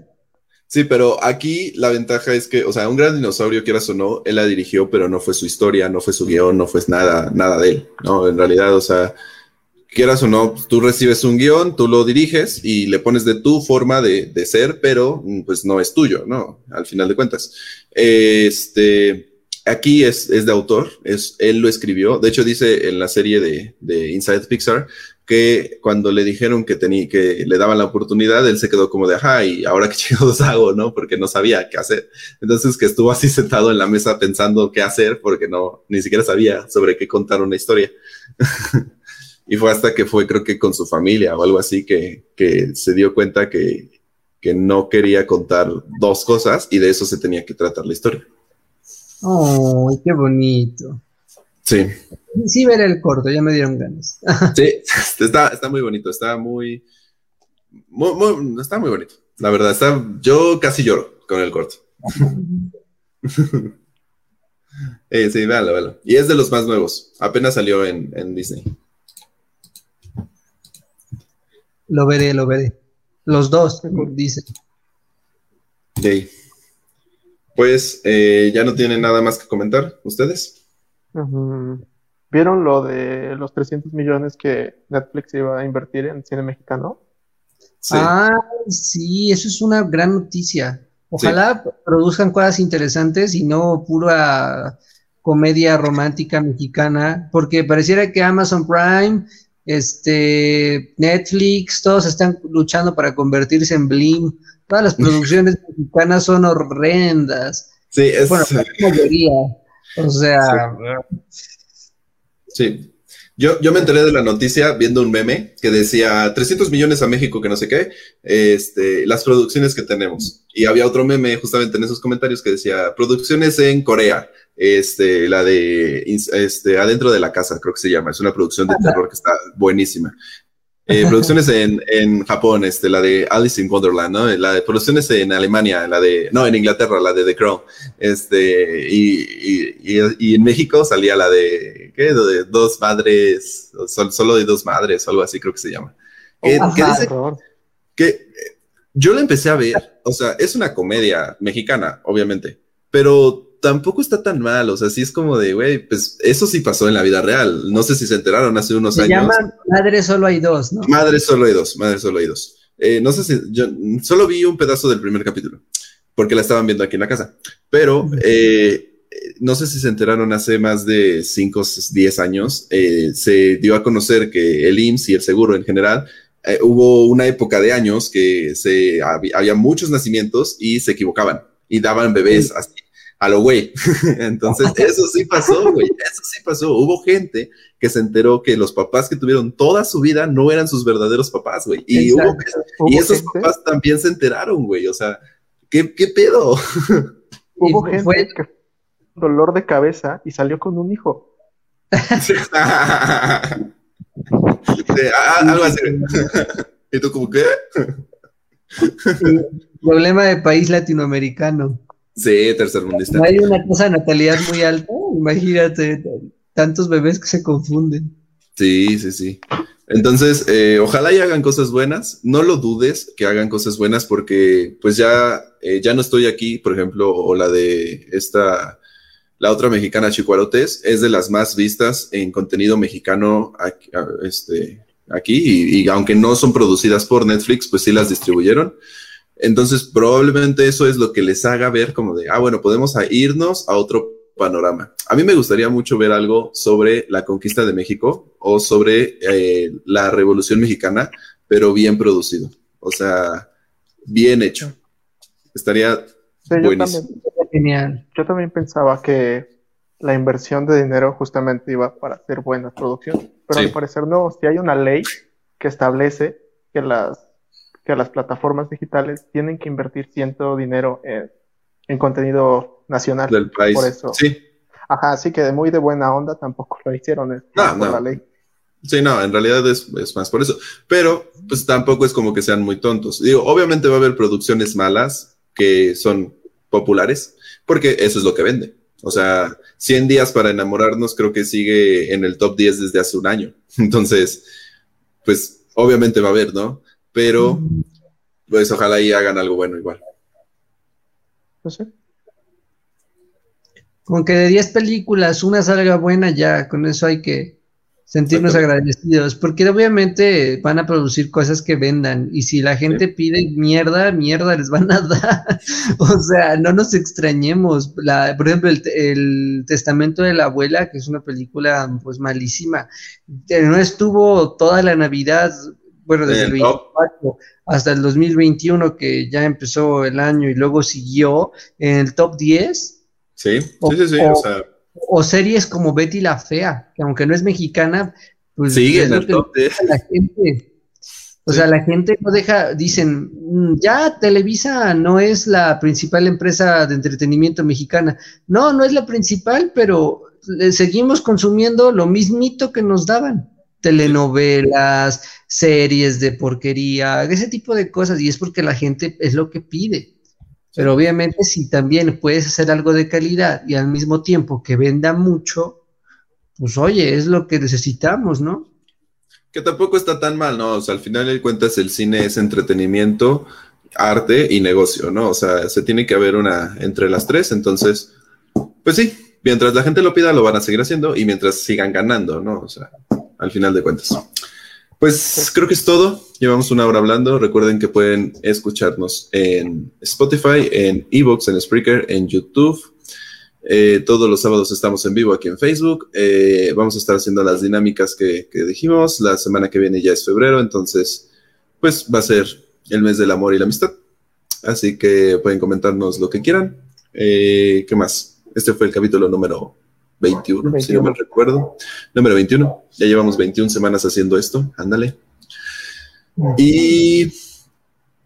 Speaker 1: Sí, pero aquí la ventaja es que, o sea, un gran dinosaurio, quieras o no, él la dirigió, pero no fue su historia, no fue su guion, no fue nada, nada de él, ¿no? En realidad, o sea, quieras o no, tú recibes un guion, tú lo diriges y le pones de tu forma de, de ser, pero mm, pues no es tuyo, ¿no? Al final de cuentas. Este, aquí es, es de autor, es, él lo escribió, de hecho dice en la serie de, de Inside Pixar que cuando le dijeron que, tenía, que le daban la oportunidad, él se quedó como de, ajá, y ahora qué chingados hago, ¿no? Porque no sabía qué hacer. Entonces que estuvo así sentado en la mesa pensando qué hacer porque no, ni siquiera sabía sobre qué contar una historia. y fue hasta que fue, creo que con su familia o algo así, que, que se dio cuenta que, que no quería contar dos cosas y de eso se tenía que tratar la historia.
Speaker 3: ¡Oh, qué bonito!
Speaker 1: Sí.
Speaker 3: Sí, ver el corto, ya me dieron ganas.
Speaker 1: sí, está, está muy bonito, está muy... está muy bonito. La verdad, está, yo casi lloro con el corto. eh, sí, véalo, véalo. Y es de los más nuevos. Apenas salió en, en Disney.
Speaker 3: Lo veré, lo veré. Los dos, dice.
Speaker 1: Sí. Pues eh, ya no tienen nada más que comentar, ¿ustedes?
Speaker 2: ¿Vieron lo de los 300 millones que Netflix iba a invertir en cine mexicano?
Speaker 3: Sí. Ah, sí, eso es una gran noticia. Ojalá produzcan cosas interesantes y no pura comedia romántica mexicana, porque pareciera que Amazon Prime, este, Netflix, todos están luchando para convertirse en Blim. Todas las producciones mexicanas son horrendas.
Speaker 1: Sí, es. Bueno, la mayoría.
Speaker 3: O sea.
Speaker 1: Sí. Yo, yo me enteré de la noticia viendo un meme que decía 300 millones a México, que no sé qué, este, las producciones que tenemos. Y había otro meme justamente en esos comentarios que decía producciones en Corea, este, la de este, Adentro de la Casa, creo que se llama. Es una producción de terror que está buenísima. Eh, producciones en, en, Japón, este, la de Alice in Wonderland, ¿no? La de producciones en Alemania, la de, no, en Inglaterra, la de The Crown, este, y, y, y, en México salía la de, ¿qué? De dos madres, solo de dos madres, o algo así creo que se llama. Que, que, dice, que yo la empecé a ver, o sea, es una comedia mexicana, obviamente, pero tampoco está tan mal, o sea, sí es como de, güey, pues eso sí pasó en la vida real. No sé si se enteraron hace unos años. Se llama
Speaker 3: Madre Solo hay dos, ¿no?
Speaker 1: Madre Solo hay dos, Madre Solo hay dos. Eh, no sé si, yo solo vi un pedazo del primer capítulo, porque la estaban viendo aquí en la casa, pero eh, no sé si se enteraron hace más de 5 o 10 años, eh, se dio a conocer que el IMSS y el seguro en general hubo una época de años que se, había, muchos nacimientos y se equivocaban y daban bebés así a lo güey. Entonces, eso sí pasó, güey, eso sí pasó. Hubo gente que se enteró que los papás que tuvieron toda su vida no eran sus verdaderos papás, güey. Y, y esos papás también se enteraron, güey. O sea, ¿qué, qué pedo?
Speaker 2: Hubo gente fue... que dolor de cabeza y salió con un hijo.
Speaker 1: Ah, algo así. ¿Y tú como qué?
Speaker 3: Problema de país latinoamericano.
Speaker 1: Sí, tercermundista.
Speaker 3: Hay una cosa de natalidad muy alta, imagínate, tantos bebés que se confunden.
Speaker 1: Sí, sí, sí. Entonces, eh, ojalá y hagan cosas buenas. No lo dudes que hagan cosas buenas porque pues ya, eh, ya no estoy aquí, por ejemplo, o la de esta, la otra mexicana Chicuarotes, es de las más vistas en contenido mexicano aquí, este, aquí y aunque no son producidas por Netflix, pues sí las distribuyeron. Entonces, probablemente eso es lo que les haga ver como de, ah, bueno, podemos irnos a otro panorama. A mí me gustaría mucho ver algo sobre la conquista de México o sobre eh, la Revolución Mexicana, pero bien producido. O sea, bien hecho. Estaría buenísimo.
Speaker 2: Yo también, Genial. Yo también pensaba que la inversión de dinero justamente iba para hacer buena producción, pero al parecer no. Si hay una ley que establece que las que las plataformas digitales tienen que invertir cierto dinero en, contenido nacional.
Speaker 1: Del país.
Speaker 2: Por eso.
Speaker 1: Sí.
Speaker 2: Ajá, así que de muy de buena onda tampoco lo hicieron. Es
Speaker 1: no, no. La ley. Sí, no, en realidad es, más por eso. Pero, pues tampoco es como que sean muy tontos. Digo, obviamente va a haber producciones malas que son populares, porque eso es lo que vende. O sea, 100 días para enamorarnos creo que sigue en el top 10 desde hace un año. Entonces, pues obviamente va a haber, ¿no? Pero pues ojalá y hagan algo bueno igual.
Speaker 2: No sé.
Speaker 3: Con que de 10 películas una salga buena ya, con eso hay que sentirnos agradecidos, porque obviamente van a producir cosas que vendan y si la gente pide mierda, mierda les van a dar. o sea, no nos extrañemos. La, por ejemplo, el, Testamento de la Abuela, que es una película pues malísima, no estuvo toda la Navidad bueno, desde el 24 hasta el 2021 que ya empezó el año y luego siguió en el top 10.
Speaker 1: Sí, sí, sí, sí,
Speaker 3: o, series como Betty la Fea, que aunque no es mexicana, pues
Speaker 1: sigue en el top 10.
Speaker 3: La gente. O sea, la gente no deja, dicen, mm, ya Televisa no es la principal empresa de entretenimiento mexicana. No, no es la principal, pero seguimos consumiendo lo mismito que nos daban. Telenovelas, series de porquería, ese tipo de cosas, y es porque la gente es lo que pide. Pero obviamente si también puedes hacer algo de calidad y al mismo tiempo que venda mucho, pues oye, es lo que necesitamos, ¿no?
Speaker 1: Que tampoco está tan mal, ¿no? O sea, al final de cuentas el cine es entretenimiento, arte y negocio, ¿no? O sea, se tiene que haber una entre las tres, entonces, pues sí, mientras la gente lo pida, lo van a seguir haciendo y mientras sigan ganando, ¿no? O sea, al final de cuentas. Pues creo que es todo. Llevamos una hora hablando. Recuerden que pueden escucharnos en Spotify, en Evox, en Spreaker, en YouTube. Eh, todos los sábados estamos en vivo aquí en Facebook. Eh, vamos a estar haciendo las dinámicas que, dijimos. La semana que viene ya es febrero, entonces, pues va a ser el mes del amor y la amistad. Así que pueden comentarnos lo que quieran. Eh, ¿Qué más? Este fue el capítulo número 21, si no me recuerdo. Número 21. Ya llevamos 21 semanas haciendo esto. Ándale. Y,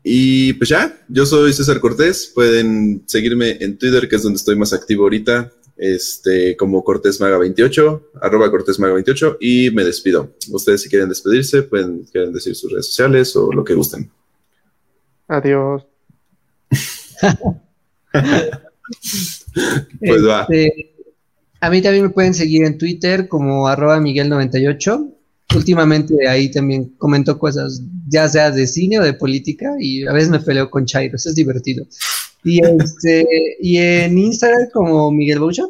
Speaker 1: y pues ya, yo soy César Cortés. Pueden seguirme en Twitter, que es donde estoy más activo ahorita. Este, como Cortés Maga 28, arroba Cortés Maga 28, y me despido. Ustedes, si quieren despedirse, pueden quieren decir sus redes sociales o lo que gusten.
Speaker 2: Adiós.
Speaker 3: pues va. A mí también me pueden seguir en Twitter como arroba Miguel98. Últimamente ahí también comento cosas, ya sea de cine o de política, y a veces me peleo con Chairo, eso es divertido. Y, este, y en Instagram como Miguel Boucha.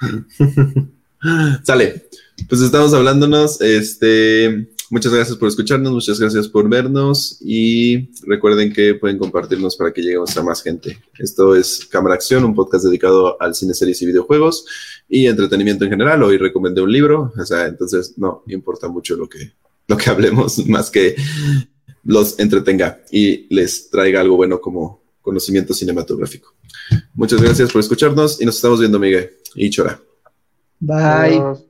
Speaker 1: Sale. Pues estamos hablándonos. Este, Muchas gracias por escucharnos, muchas gracias por vernos y recuerden que pueden compartirnos para que lleguemos a más gente. Esto es Cámara Acción, un podcast dedicado al cine, series y videojuegos y entretenimiento en general. Hoy recomendé un libro, o sea, entonces no importa mucho lo que, lo que hablemos, más que los entretenga y les traiga algo bueno como conocimiento cinematográfico. Muchas gracias por escucharnos y nos estamos viendo, Miguel y Chora.
Speaker 3: Bye.